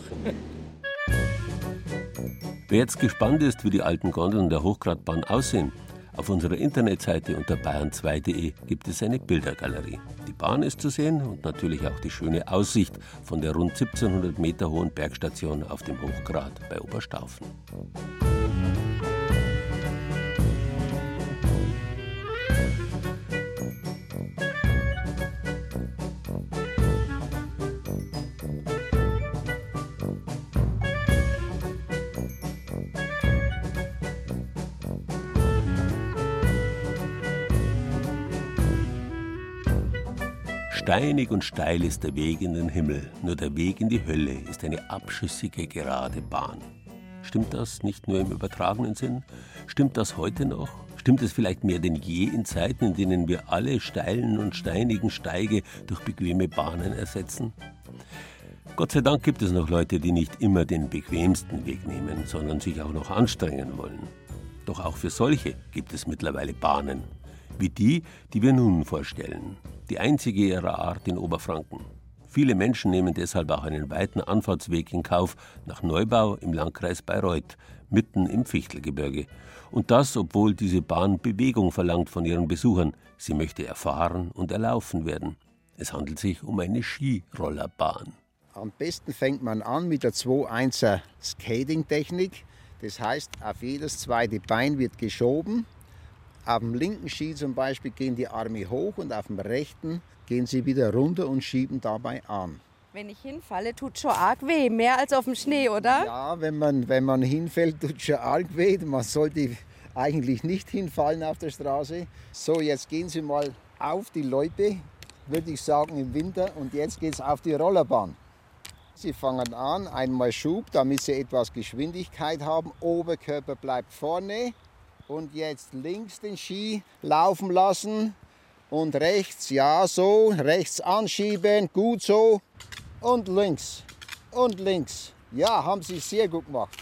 Wer jetzt gespannt ist, wie die alten Gondeln der Hochgradbahn aussehen, auf unserer Internetseite unter bayern2.de gibt es eine Bildergalerie. Die Bahn ist zu sehen und natürlich auch die schöne Aussicht von der rund 1700 Meter hohen Bergstation auf dem Hochgrad bei Oberstaufen. Steinig und steil ist der Weg in den Himmel, nur der Weg in die Hölle ist eine abschüssige gerade Bahn. Stimmt das nicht nur im übertragenen Sinn? Stimmt das heute noch? Stimmt es vielleicht mehr denn je in Zeiten, in denen wir alle steilen und steinigen Steige durch bequeme Bahnen ersetzen? Gott sei Dank gibt es noch Leute, die nicht immer den bequemsten Weg nehmen, sondern sich auch noch anstrengen wollen. Doch auch für solche gibt es mittlerweile Bahnen, wie die, die wir nun vorstellen die einzige ihrer Art in Oberfranken. Viele Menschen nehmen deshalb auch einen weiten Anfahrtsweg in Kauf nach Neubau im Landkreis Bayreuth, mitten im Fichtelgebirge. Und das, obwohl diese Bahn Bewegung verlangt von ihren Besuchern. Sie möchte erfahren und erlaufen werden. Es handelt sich um eine Skirollerbahn. Am besten fängt man an mit der 2-1er Skating-Technik. Das heißt, auf jedes zweite Bein wird geschoben auf dem linken Ski zum Beispiel gehen die Arme hoch und auf dem rechten gehen sie wieder runter und schieben dabei an. Wenn ich hinfalle, tut schon arg weh, mehr als auf dem Schnee, oder? Ja, wenn man, wenn man hinfällt, tut schon arg weh. Man sollte eigentlich nicht hinfallen auf der Straße. So, jetzt gehen Sie mal auf die Loipe, würde ich sagen im Winter, und jetzt geht es auf die Rollerbahn. Sie fangen an, einmal Schub, damit Sie etwas Geschwindigkeit haben. Oberkörper bleibt vorne, und jetzt links den Ski laufen lassen und rechts, ja so, rechts anschieben, gut so und links und links. Ja, haben Sie sehr gut gemacht.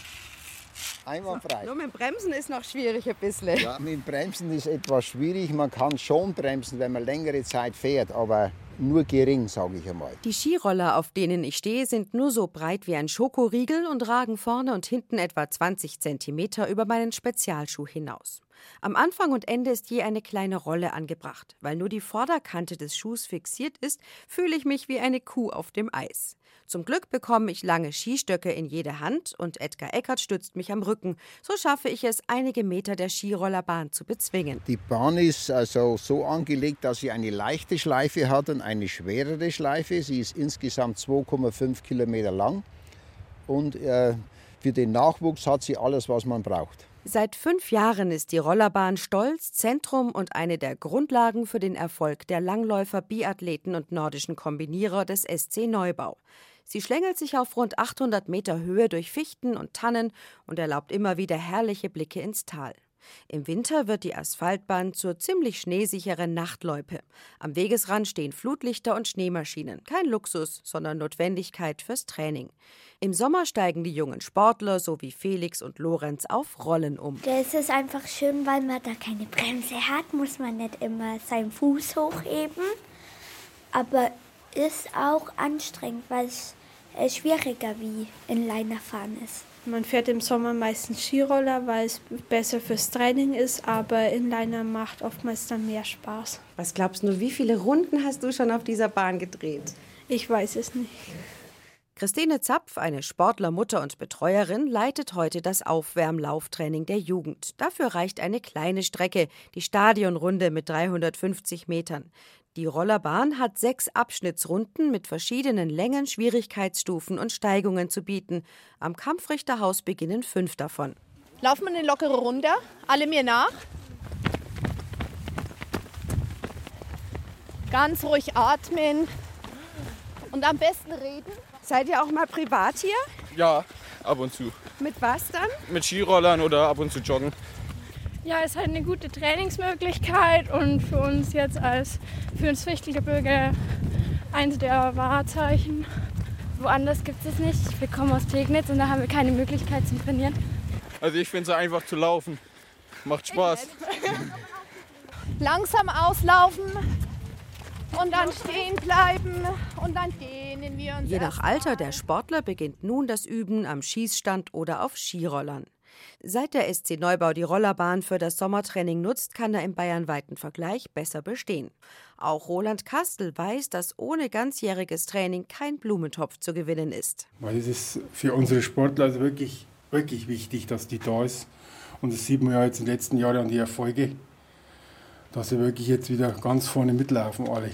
Einwandfrei. Nur mit dem Bremsen ist noch schwierig ein bisschen. Ja, mit dem Bremsen ist etwas schwierig. Man kann schon bremsen, wenn man längere Zeit fährt, aber nur gering, sage ich einmal. Die Skiroller, auf denen ich stehe, sind nur so breit wie ein Schokoriegel und ragen vorne und hinten etwa 20 cm über meinen Spezialschuh hinaus. Am Anfang und Ende ist je eine kleine Rolle angebracht. Weil nur die Vorderkante des Schuhs fixiert ist, fühle ich mich wie eine Kuh auf dem Eis. Zum Glück bekomme ich lange Skistöcke in jede Hand und Edgar Eckert stützt mich am Rücken. So schaffe ich es, einige Meter der Skirollerbahn zu bezwingen. Die Bahn ist also so angelegt, dass sie eine leichte Schleife hat und eine schwerere Schleife. Sie ist insgesamt 2,5 Kilometer lang und äh, für den Nachwuchs hat sie alles, was man braucht. Seit fünf Jahren ist die Rollerbahn Stolz, Zentrum und eine der Grundlagen für den Erfolg der Langläufer, Biathleten und nordischen Kombinierer des SC Neubau. Sie schlängelt sich auf rund 800 Meter Höhe durch Fichten und Tannen und erlaubt immer wieder herrliche Blicke ins Tal. Im Winter wird die Asphaltbahn zur ziemlich schneesicheren Nachtloipe. Am Wegesrand stehen Flutlichter und Schneemaschinen. Kein Luxus, sondern Notwendigkeit fürs Training. Im Sommer steigen die jungen Sportler sowie Felix und Lorenz auf Rollen um. Das ist einfach schön, weil man da keine Bremse hat, muss man nicht immer seinen Fuß hochheben. Aber ist auch anstrengend, weil es schwieriger wie in Leinerfahren ist. Man fährt im Sommer meistens Skiroller, weil es besser fürs Training ist, aber Inliner macht oftmals dann mehr Spaß. Was glaubst du, wie viele Runden hast du schon auf dieser Bahn gedreht? Ich weiß es nicht. Christine Zapf, eine Sportlermutter und Betreuerin, leitet heute das Aufwärmlauftraining der Jugend. Dafür reicht eine kleine Strecke, die Stadionrunde mit 350 Metern. Die Rollerbahn hat sechs Abschnittsrunden mit verschiedenen Längen, Schwierigkeitsstufen und Steigungen zu bieten. Am Kampfrichterhaus beginnen fünf davon. Laufen wir eine lockere Runde, alle mir nach. Ganz ruhig atmen und am besten reden. Seid ihr auch mal privat hier? Ja, ab und zu. Mit was dann? Mit Skirollern oder ab und zu joggen. Ja, es ist halt eine gute Trainingsmöglichkeit und für uns jetzt als für uns Fichtelgebirge eins der Wahrzeichen. Woanders gibt es nicht. Wir kommen aus Pegnitz und da haben wir keine Möglichkeit zum Trainieren. Also ich finde es einfach zu laufen. Macht Spaß. <laughs> Langsam auslaufen und dann stehen bleiben und dann dehnen wir uns. Je nach Alter der Sportler beginnt nun das Üben am Schießstand oder auf Skirollern. Seit der SC Neubau die Rollerbahn für das Sommertraining nutzt, kann er im bayernweiten Vergleich besser bestehen. Auch Roland Kastel weiß, dass ohne ganzjähriges Training kein Blumentopf zu gewinnen ist. Weil es ist für unsere Sportler also wirklich, wirklich wichtig, dass die da ist. Und das sieht man ja jetzt in den letzten Jahren an die Erfolge, dass sie wirklich jetzt wieder ganz vorne mitlaufen alle.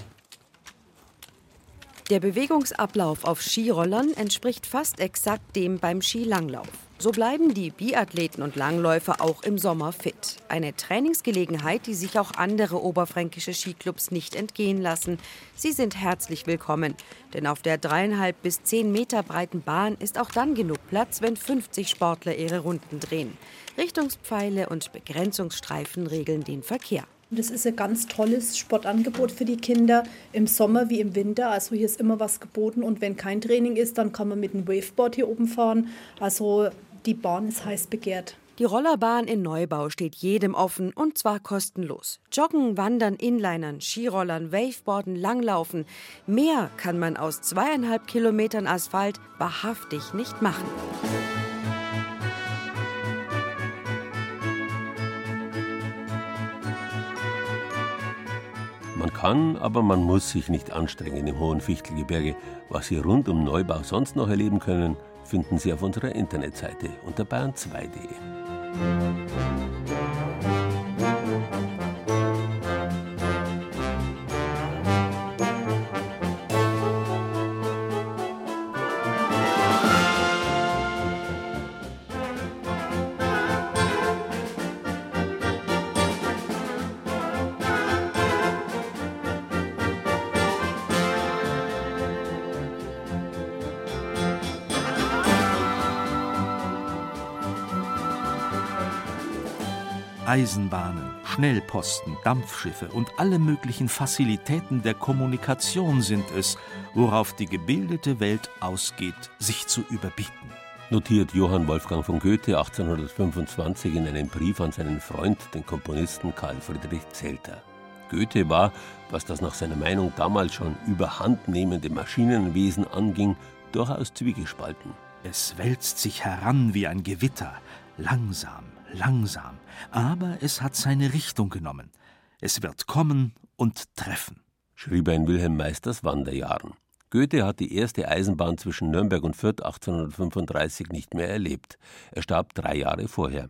Der Bewegungsablauf auf Skirollern entspricht fast exakt dem beim Skilanglauf. So bleiben die Biathleten und Langläufer auch im Sommer fit. Eine Trainingsgelegenheit, die sich auch andere oberfränkische Skiclubs nicht entgehen lassen. Sie sind herzlich willkommen, denn auf der dreieinhalb bis zehn Meter breiten Bahn ist auch dann genug Platz, wenn 50 Sportler ihre Runden drehen. Richtungspfeile und Begrenzungsstreifen regeln den Verkehr. Das ist ein ganz tolles Sportangebot für die Kinder im Sommer wie im Winter. Also hier ist immer was geboten und wenn kein Training ist, dann kann man mit dem Waveboard hier oben fahren. Also die Bahn ist heiß begehrt. Die Rollerbahn in Neubau steht jedem offen und zwar kostenlos. Joggen, Wandern, Inlinern, Skirollern, Waveboarden, Langlaufen. Mehr kann man aus zweieinhalb Kilometern Asphalt wahrhaftig nicht machen. Man kann, aber man muss sich nicht anstrengen im hohen Fichtelgebirge. Was Sie rund um Neubau sonst noch erleben können, finden Sie auf unserer Internetseite unter bayern2.de. Eisenbahnen, Schnellposten, Dampfschiffe und alle möglichen Fazilitäten der Kommunikation sind es, worauf die gebildete Welt ausgeht, sich zu überbieten. Notiert Johann Wolfgang von Goethe 1825 in einem Brief an seinen Freund, den Komponisten Karl Friedrich Zelter. Goethe war, was das nach seiner Meinung damals schon überhandnehmende Maschinenwesen anging, durchaus zwiegespalten. Es wälzt sich heran wie ein Gewitter, langsam, langsam, aber es hat seine Richtung genommen. Es wird kommen und treffen, schrieb er in Wilhelm Meisters Wanderjahren. Goethe hat die erste Eisenbahn zwischen Nürnberg und Fürth 1835 nicht mehr erlebt. Er starb drei Jahre vorher.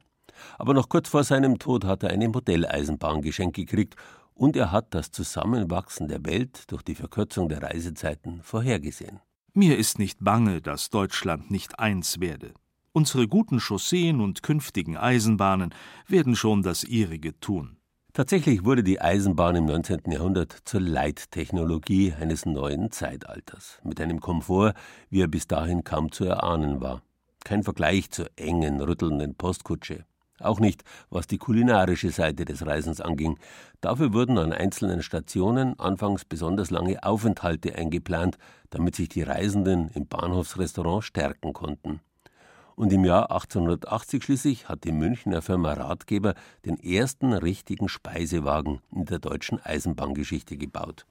Aber noch kurz vor seinem Tod hat er eine Modelleisenbahn geschenkt gekriegt und er hat das Zusammenwachsen der Welt durch die Verkürzung der Reisezeiten vorhergesehen. Mir ist nicht bange, dass Deutschland nicht eins werde. Unsere guten Chausseen und künftigen Eisenbahnen werden schon das ihrige tun. Tatsächlich wurde die Eisenbahn im 19. Jahrhundert zur Leittechnologie eines neuen Zeitalters, mit einem Komfort, wie er bis dahin kaum zu erahnen war. Kein Vergleich zur engen, rüttelnden Postkutsche. Auch nicht, was die kulinarische Seite des Reisens anging. Dafür wurden an einzelnen Stationen anfangs besonders lange Aufenthalte eingeplant, damit sich die Reisenden im Bahnhofsrestaurant stärken konnten. Und im Jahr 1880 schließlich hat die Münchner Firma Ratgeber den ersten richtigen Speisewagen in der deutschen Eisenbahngeschichte gebaut.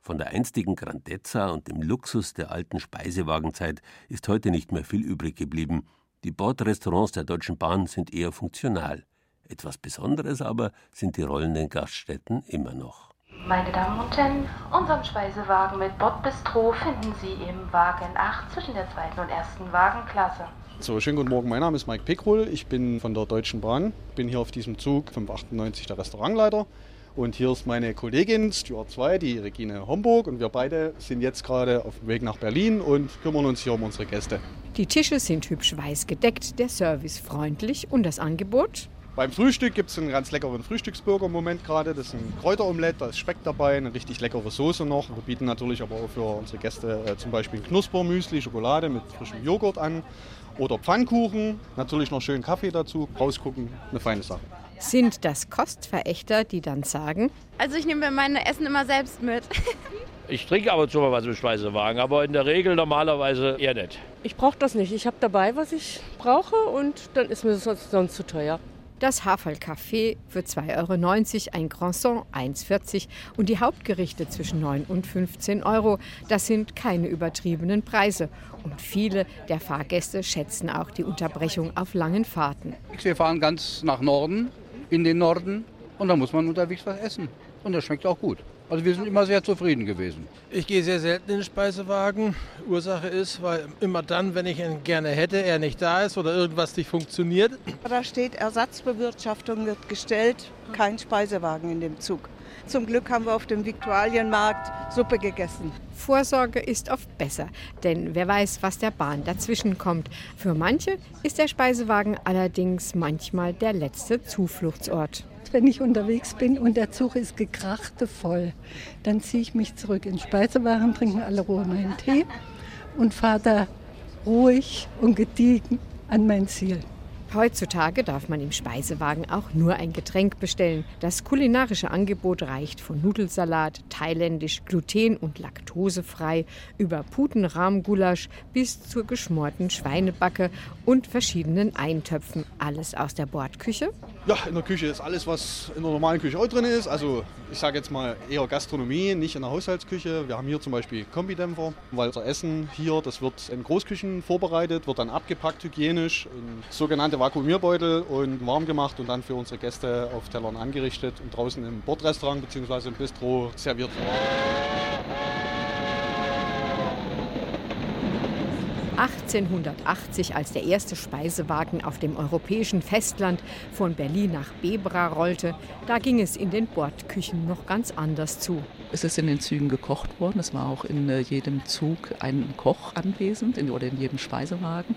Von der einstigen Grandezza und dem Luxus der alten Speisewagenzeit ist heute nicht mehr viel übrig geblieben. Die Bordrestaurants der Deutschen Bahn sind eher funktional. Etwas Besonderes aber sind die rollenden Gaststätten immer noch. Meine Damen und Herren, unseren Speisewagen mit Bordbistro finden Sie im Wagen 8 zwischen der zweiten und ersten Wagenklasse. So, schönen guten Morgen. Mein Name ist Mike Pickrul. Ich bin von der Deutschen Bahn. Bin hier auf diesem Zug 598 der Restaurantleiter. Und hier ist meine Kollegin Stuart 2, die Regine Homburg. Und wir beide sind jetzt gerade auf dem Weg nach Berlin und kümmern uns hier um unsere Gäste. Die Tische sind hübsch weiß gedeckt, der Service freundlich und das Angebot? Beim Frühstück gibt es einen ganz leckeren Frühstücksburger im Moment gerade. Das ist ein Kräuteromelett, da ist Speck dabei, eine richtig leckere Soße noch. Wir bieten natürlich aber auch für unsere Gäste äh, zum Beispiel Knuspermüsli, Schokolade mit frischem Joghurt an oder Pfannkuchen. Natürlich noch schön Kaffee dazu. Rausgucken, eine feine Sache. Sind das Kostverächter, die dann sagen? Also ich nehme meine Essen immer selbst mit. <laughs> Ich trinke aber zu mal was im Speisewagen, aber in der Regel normalerweise eher nicht. Ich brauche das nicht. Ich habe dabei, was ich brauche und dann ist mir sonst, sonst zu teuer. Das Haferl-Café für 2,90 Euro, ein Croissant 1,40 und die Hauptgerichte zwischen 9 und 15 Euro. Das sind keine übertriebenen Preise. Und viele der Fahrgäste schätzen auch die Unterbrechung auf langen Fahrten. Wir fahren ganz nach Norden, in den Norden und da muss man unterwegs was essen. Und das schmeckt auch gut. Also wir sind immer sehr zufrieden gewesen. Ich gehe sehr selten in den Speisewagen. Ursache ist, weil immer dann, wenn ich ihn gerne hätte, er nicht da ist oder irgendwas nicht funktioniert. Da steht Ersatzbewirtschaftung wird gestellt, kein Speisewagen in dem Zug. Zum Glück haben wir auf dem Viktualienmarkt Suppe gegessen. Vorsorge ist oft besser, denn wer weiß, was der Bahn dazwischen kommt. Für manche ist der Speisewagen allerdings manchmal der letzte Zufluchtsort wenn ich unterwegs bin und der Zug ist gekrachte voll. Dann ziehe ich mich zurück in Speisewagen, trinke alle Ruhe meinen Tee und fahre da ruhig und gediegen an mein Ziel. Heutzutage darf man im Speisewagen auch nur ein Getränk bestellen. Das kulinarische Angebot reicht von Nudelsalat, thailändisch, gluten- und laktosefrei, über Putenrahmgulasch bis zur geschmorten Schweinebacke und verschiedenen Eintöpfen. Alles aus der Bordküche? Ja, in der Küche ist alles, was in der normalen Küche auch drin ist. Also ich sage jetzt mal eher Gastronomie, nicht in der Haushaltsküche. Wir haben hier zum Beispiel Kombidämpfer, weil unser Essen hier, das wird in Großküchen vorbereitet, wird dann abgepackt hygienisch in sogenannte Vakuumierbeutel und warm gemacht und dann für unsere Gäste auf Tellern angerichtet und draußen im Bordrestaurant bzw. im Bistro serviert. 1880, als der erste Speisewagen auf dem europäischen Festland von Berlin nach Bebra rollte, da ging es in den Bordküchen noch ganz anders zu. Es ist in den Zügen gekocht worden. Es war auch in äh, jedem Zug ein Koch anwesend in, oder in jedem Speisewagen.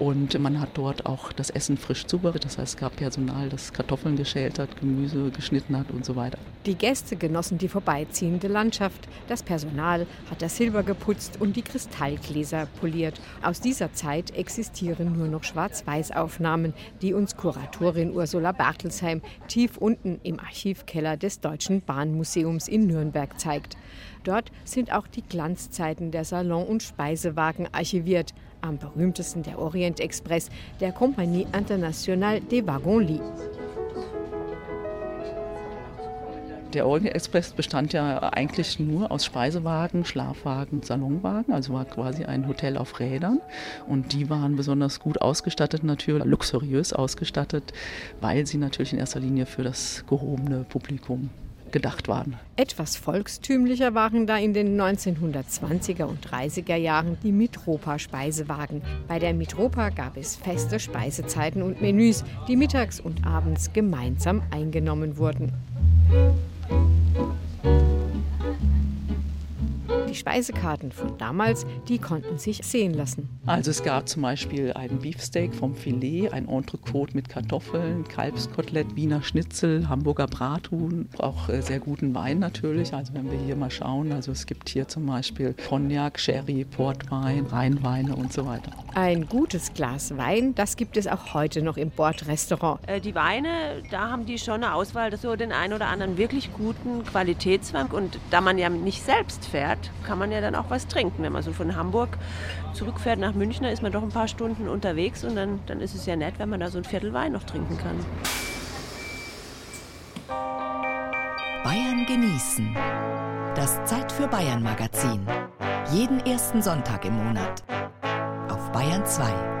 Und man hat dort auch das Essen frisch zubereitet. Das heißt, es gab Personal, das Kartoffeln geschält hat, Gemüse geschnitten hat und so weiter. Die Gäste genossen die vorbeiziehende Landschaft. Das Personal hat das Silber geputzt und die Kristallgläser poliert. Aus dieser Zeit existieren nur noch Schwarz-Weiß-Aufnahmen, die uns Kuratorin Ursula Bartelsheim tief unten im Archivkeller des Deutschen Bahnmuseums in Nürnberg zeigt. Dort sind auch die Glanzzeiten der Salon- und Speisewagen archiviert. Am berühmtesten der Orient Express der Compagnie Internationale des Wagons-Lits. Der Orient Express bestand ja eigentlich nur aus Speisewagen, Schlafwagen, Salonwagen, also war quasi ein Hotel auf Rädern. Und die waren besonders gut ausgestattet, natürlich luxuriös ausgestattet, weil sie natürlich in erster Linie für das gehobene Publikum gedacht waren. Etwas volkstümlicher waren da in den 1920er und 30er Jahren die Mitropa-Speisewagen. Bei der Mitropa gab es feste Speisezeiten und Menüs, die mittags und abends gemeinsam eingenommen wurden. Speisekarten von damals, die konnten sich sehen lassen. Also es gab zum Beispiel ein Beefsteak vom Filet, ein Entrecote mit Kartoffeln, Kalbskotelett, Wiener Schnitzel, Hamburger Brathuhn, auch äh, sehr guten Wein natürlich. Also wenn wir hier mal schauen, also es gibt hier zum Beispiel Cognac, Sherry, Portwein, Rheinweine und so weiter. Ein gutes Glas Wein, das gibt es auch heute noch im Bordrestaurant. Äh, die Weine, da haben die schon eine Auswahl, so den einen oder anderen wirklich guten Qualitätswein. Und da man ja nicht selbst fährt, kann man ja dann auch was trinken. Wenn man so von Hamburg zurückfährt nach München, ist man doch ein paar Stunden unterwegs und dann, dann ist es ja nett, wenn man da so ein Viertel Wein noch trinken kann. Bayern genießen. Das Zeit für Bayern Magazin. Jeden ersten Sonntag im Monat. Auf Bayern 2.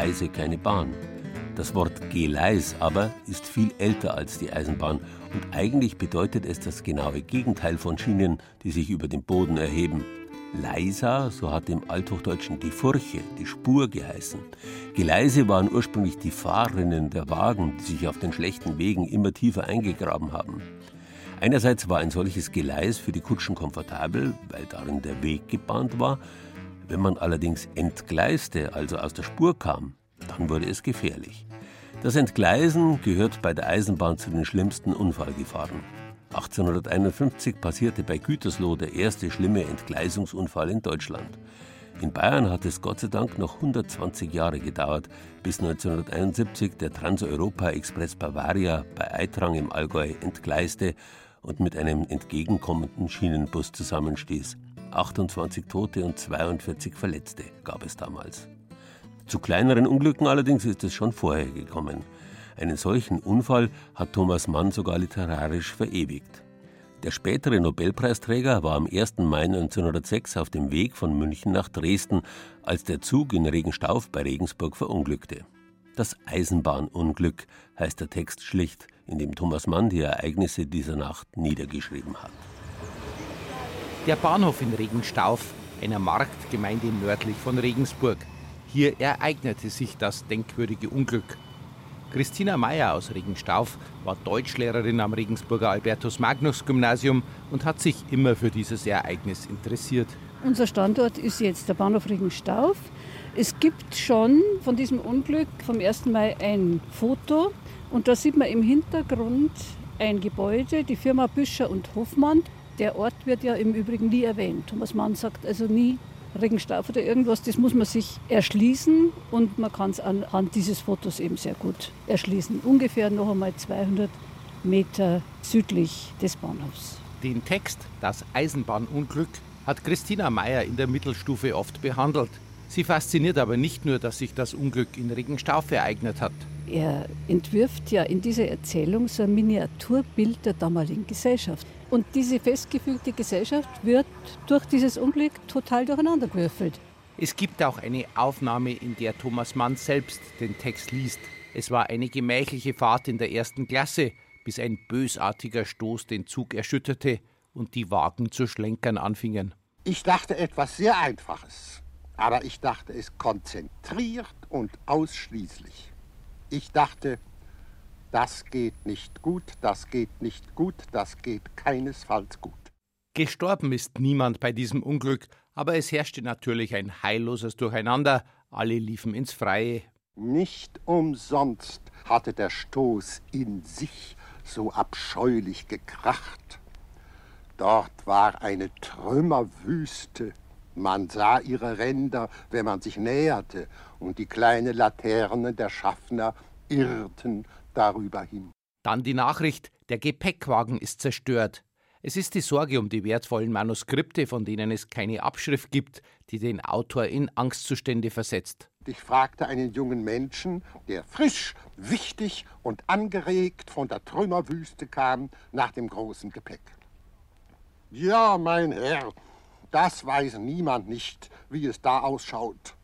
Gleise keine Bahn. Das Wort Geleis aber ist viel älter als die Eisenbahn und eigentlich bedeutet es das genaue Gegenteil von Schienen, die sich über den Boden erheben. Leisa, so hat im Althochdeutschen die Furche, die Spur geheißen. Geleise waren ursprünglich die Fahrerinnen der Wagen, die sich auf den schlechten Wegen immer tiefer eingegraben haben. Einerseits war ein solches Geleis für die Kutschen komfortabel, weil darin der Weg gebahnt war. Wenn man allerdings entgleiste, also aus der Spur kam, dann wurde es gefährlich. Das Entgleisen gehört bei der Eisenbahn zu den schlimmsten Unfallgefahren. 1851 passierte bei Gütersloh der erste schlimme Entgleisungsunfall in Deutschland. In Bayern hat es Gott sei Dank noch 120 Jahre gedauert, bis 1971 der Transeuropa-Express Bavaria bei Eitrang im Allgäu entgleiste und mit einem entgegenkommenden Schienenbus zusammenstieß. 28 Tote und 42 Verletzte gab es damals. Zu kleineren Unglücken allerdings ist es schon vorher gekommen. Einen solchen Unfall hat Thomas Mann sogar literarisch verewigt. Der spätere Nobelpreisträger war am 1. Mai 1906 auf dem Weg von München nach Dresden, als der Zug in Regenstauf bei Regensburg verunglückte. Das Eisenbahnunglück heißt der Text schlicht, in dem Thomas Mann die Ereignisse dieser Nacht niedergeschrieben hat. Der Bahnhof in Regenstauf, einer Marktgemeinde nördlich von Regensburg. Hier ereignete sich das denkwürdige Unglück. Christina Meyer aus Regenstauf war Deutschlehrerin am Regensburger Albertus Magnus Gymnasium und hat sich immer für dieses Ereignis interessiert. Unser Standort ist jetzt der Bahnhof Regenstauf. Es gibt schon von diesem Unglück vom 1. Mai ein Foto und da sieht man im Hintergrund ein Gebäude, die Firma Büscher und Hofmann. Der Ort wird ja im Übrigen nie erwähnt. Thomas Mann sagt also nie Regenstauf oder irgendwas, das muss man sich erschließen und man kann es anhand dieses Fotos eben sehr gut erschließen. Ungefähr noch einmal 200 Meter südlich des Bahnhofs. Den Text Das Eisenbahnunglück hat Christina Meyer in der Mittelstufe oft behandelt. Sie fasziniert aber nicht nur, dass sich das Unglück in Regenstauf ereignet hat. Er entwirft ja in dieser Erzählung so ein Miniaturbild der damaligen Gesellschaft. Und diese festgefügte Gesellschaft wird durch dieses Unglück total durcheinandergewürfelt. Es gibt auch eine Aufnahme, in der Thomas Mann selbst den Text liest. Es war eine gemächliche Fahrt in der ersten Klasse, bis ein bösartiger Stoß den Zug erschütterte und die Wagen zu schlenkern anfingen. Ich dachte etwas sehr Einfaches, aber ich dachte es konzentriert und ausschließlich. Ich dachte, das geht nicht gut, das geht nicht gut, das geht keinesfalls gut. Gestorben ist niemand bei diesem Unglück, aber es herrschte natürlich ein heilloses Durcheinander, alle liefen ins Freie. Nicht umsonst hatte der Stoß in sich so abscheulich gekracht. Dort war eine Trümmerwüste. Man sah ihre Ränder, wenn man sich näherte, und die kleinen Laternen der Schaffner irrten darüber hin. Dann die Nachricht, der Gepäckwagen ist zerstört. Es ist die Sorge um die wertvollen Manuskripte, von denen es keine Abschrift gibt, die den Autor in Angstzustände versetzt. Ich fragte einen jungen Menschen, der frisch, wichtig und angeregt von der Trümmerwüste kam, nach dem großen Gepäck. Ja, mein Herr, das weiß niemand nicht, wie es da ausschaut.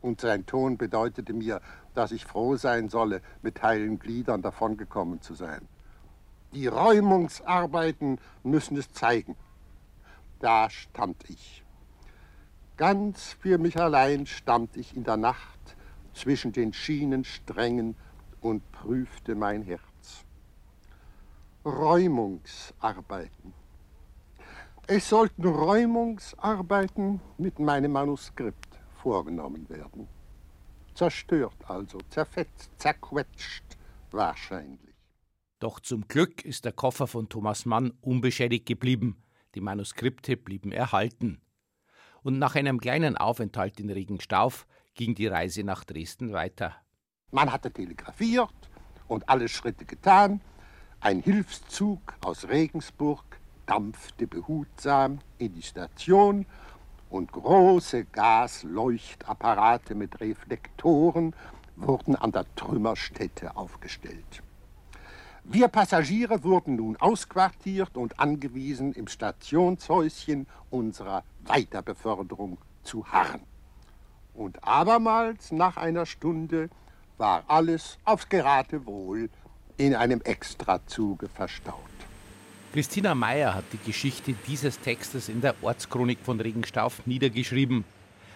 Und sein Ton bedeutete mir, dass ich froh sein solle, mit heilen Gliedern davongekommen zu sein. Die Räumungsarbeiten müssen es zeigen. Da stand ich. Ganz für mich allein stand ich in der Nacht zwischen den Schienensträngen und prüfte mein Herz. Räumungsarbeiten. Es sollten Räumungsarbeiten mit meinem Manuskript vorgenommen werden. Zerstört also, zerfetzt, zerquetscht wahrscheinlich. Doch zum Glück ist der Koffer von Thomas Mann unbeschädigt geblieben. Die Manuskripte blieben erhalten. Und nach einem kleinen Aufenthalt in Regenstauf ging die Reise nach Dresden weiter. Man hatte telegrafiert und alle Schritte getan. Ein Hilfszug aus Regensburg dampfte behutsam in die Station und große Gasleuchtapparate mit Reflektoren wurden an der Trümmerstätte aufgestellt. Wir Passagiere wurden nun ausquartiert und angewiesen, im Stationshäuschen unserer Weiterbeförderung zu harren. Und abermals nach einer Stunde war alles aufs Geratewohl in einem Extrazuge verstaut. Christina Meyer hat die Geschichte dieses Textes in der Ortschronik von Regenstauf niedergeschrieben.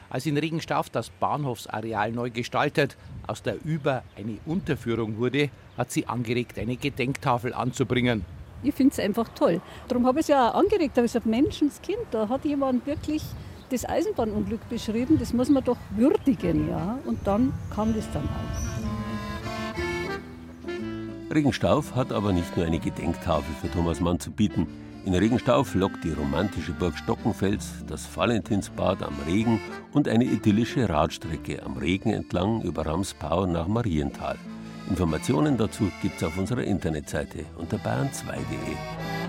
Als in Regenstauf das Bahnhofsareal neu gestaltet, aus der Über eine Unterführung wurde, hat sie angeregt, eine Gedenktafel anzubringen. Ich finde es einfach toll. Darum habe ich es ja auch angeregt. Da habe ich gesagt, Menschenskind, da hat jemand wirklich das Eisenbahnunglück beschrieben. Das muss man doch würdigen. Ja? Und dann kam das dann auch. Regenstauf hat aber nicht nur eine Gedenktafel für Thomas Mann zu bieten. In Regenstauf lockt die romantische Burg Stockenfels, das Valentinsbad am Regen und eine idyllische Radstrecke am Regen entlang über Ramspau nach Marienthal. Informationen dazu gibt's auf unserer Internetseite unter bayern2.de.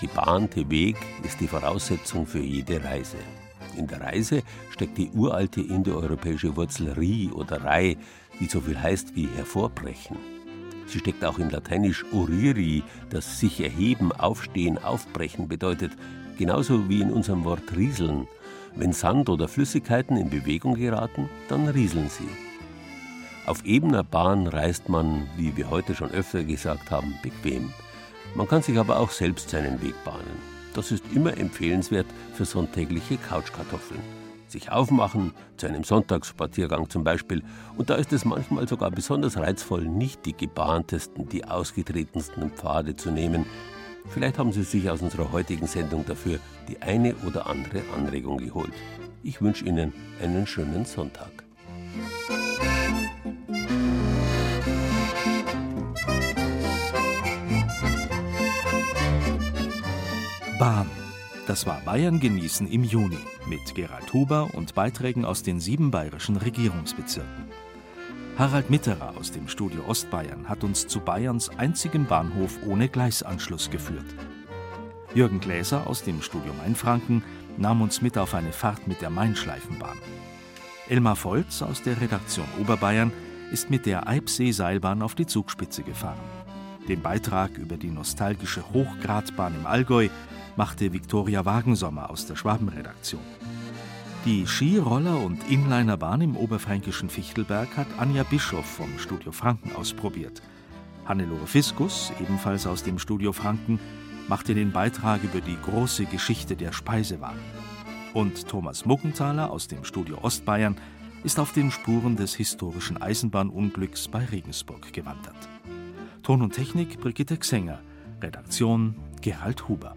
gebahnte Weg, ist die Voraussetzung für jede Reise. In der Reise steckt die uralte indoeuropäische Wurzel ri oder rei, die so viel heißt wie hervorbrechen. Sie steckt auch in Lateinisch uriri, das sich erheben, aufstehen, aufbrechen bedeutet, genauso wie in unserem Wort rieseln. Wenn Sand oder Flüssigkeiten in Bewegung geraten, dann rieseln sie. Auf ebener Bahn reist man, wie wir heute schon öfter gesagt haben, bequem. Man kann sich aber auch selbst seinen Weg bahnen. Das ist immer empfehlenswert für sonntägliche Couchkartoffeln. Sich aufmachen, zu einem Sonntagsspaziergang zum Beispiel. Und da ist es manchmal sogar besonders reizvoll, nicht die gebahntesten, die ausgetretensten Pfade zu nehmen. Vielleicht haben Sie sich aus unserer heutigen Sendung dafür die eine oder andere Anregung geholt. Ich wünsche Ihnen einen schönen Sonntag. Bahn. Das war Bayern genießen im Juni mit Gerald Huber und Beiträgen aus den sieben bayerischen Regierungsbezirken. Harald Mitterer aus dem Studio Ostbayern hat uns zu Bayerns einzigem Bahnhof ohne Gleisanschluss geführt. Jürgen Gläser aus dem Studio Mainfranken nahm uns mit auf eine Fahrt mit der Mainschleifenbahn. Elmar Volz aus der Redaktion Oberbayern ist mit der Eibsee-Seilbahn auf die Zugspitze gefahren. Den Beitrag über die nostalgische Hochgradbahn im Allgäu machte Viktoria Wagensommer aus der Schwabenredaktion. Die Skiroller- und Inlinerbahn im oberfränkischen Fichtelberg hat Anja Bischoff vom Studio Franken ausprobiert. Hannelore Fiskus, ebenfalls aus dem Studio Franken, machte den Beitrag über die große Geschichte der Speisewaren. Und Thomas Muckenthaler aus dem Studio Ostbayern ist auf den Spuren des historischen Eisenbahnunglücks bei Regensburg gewandert. Ton und Technik Brigitte Xenger, Redaktion Gerald Huber.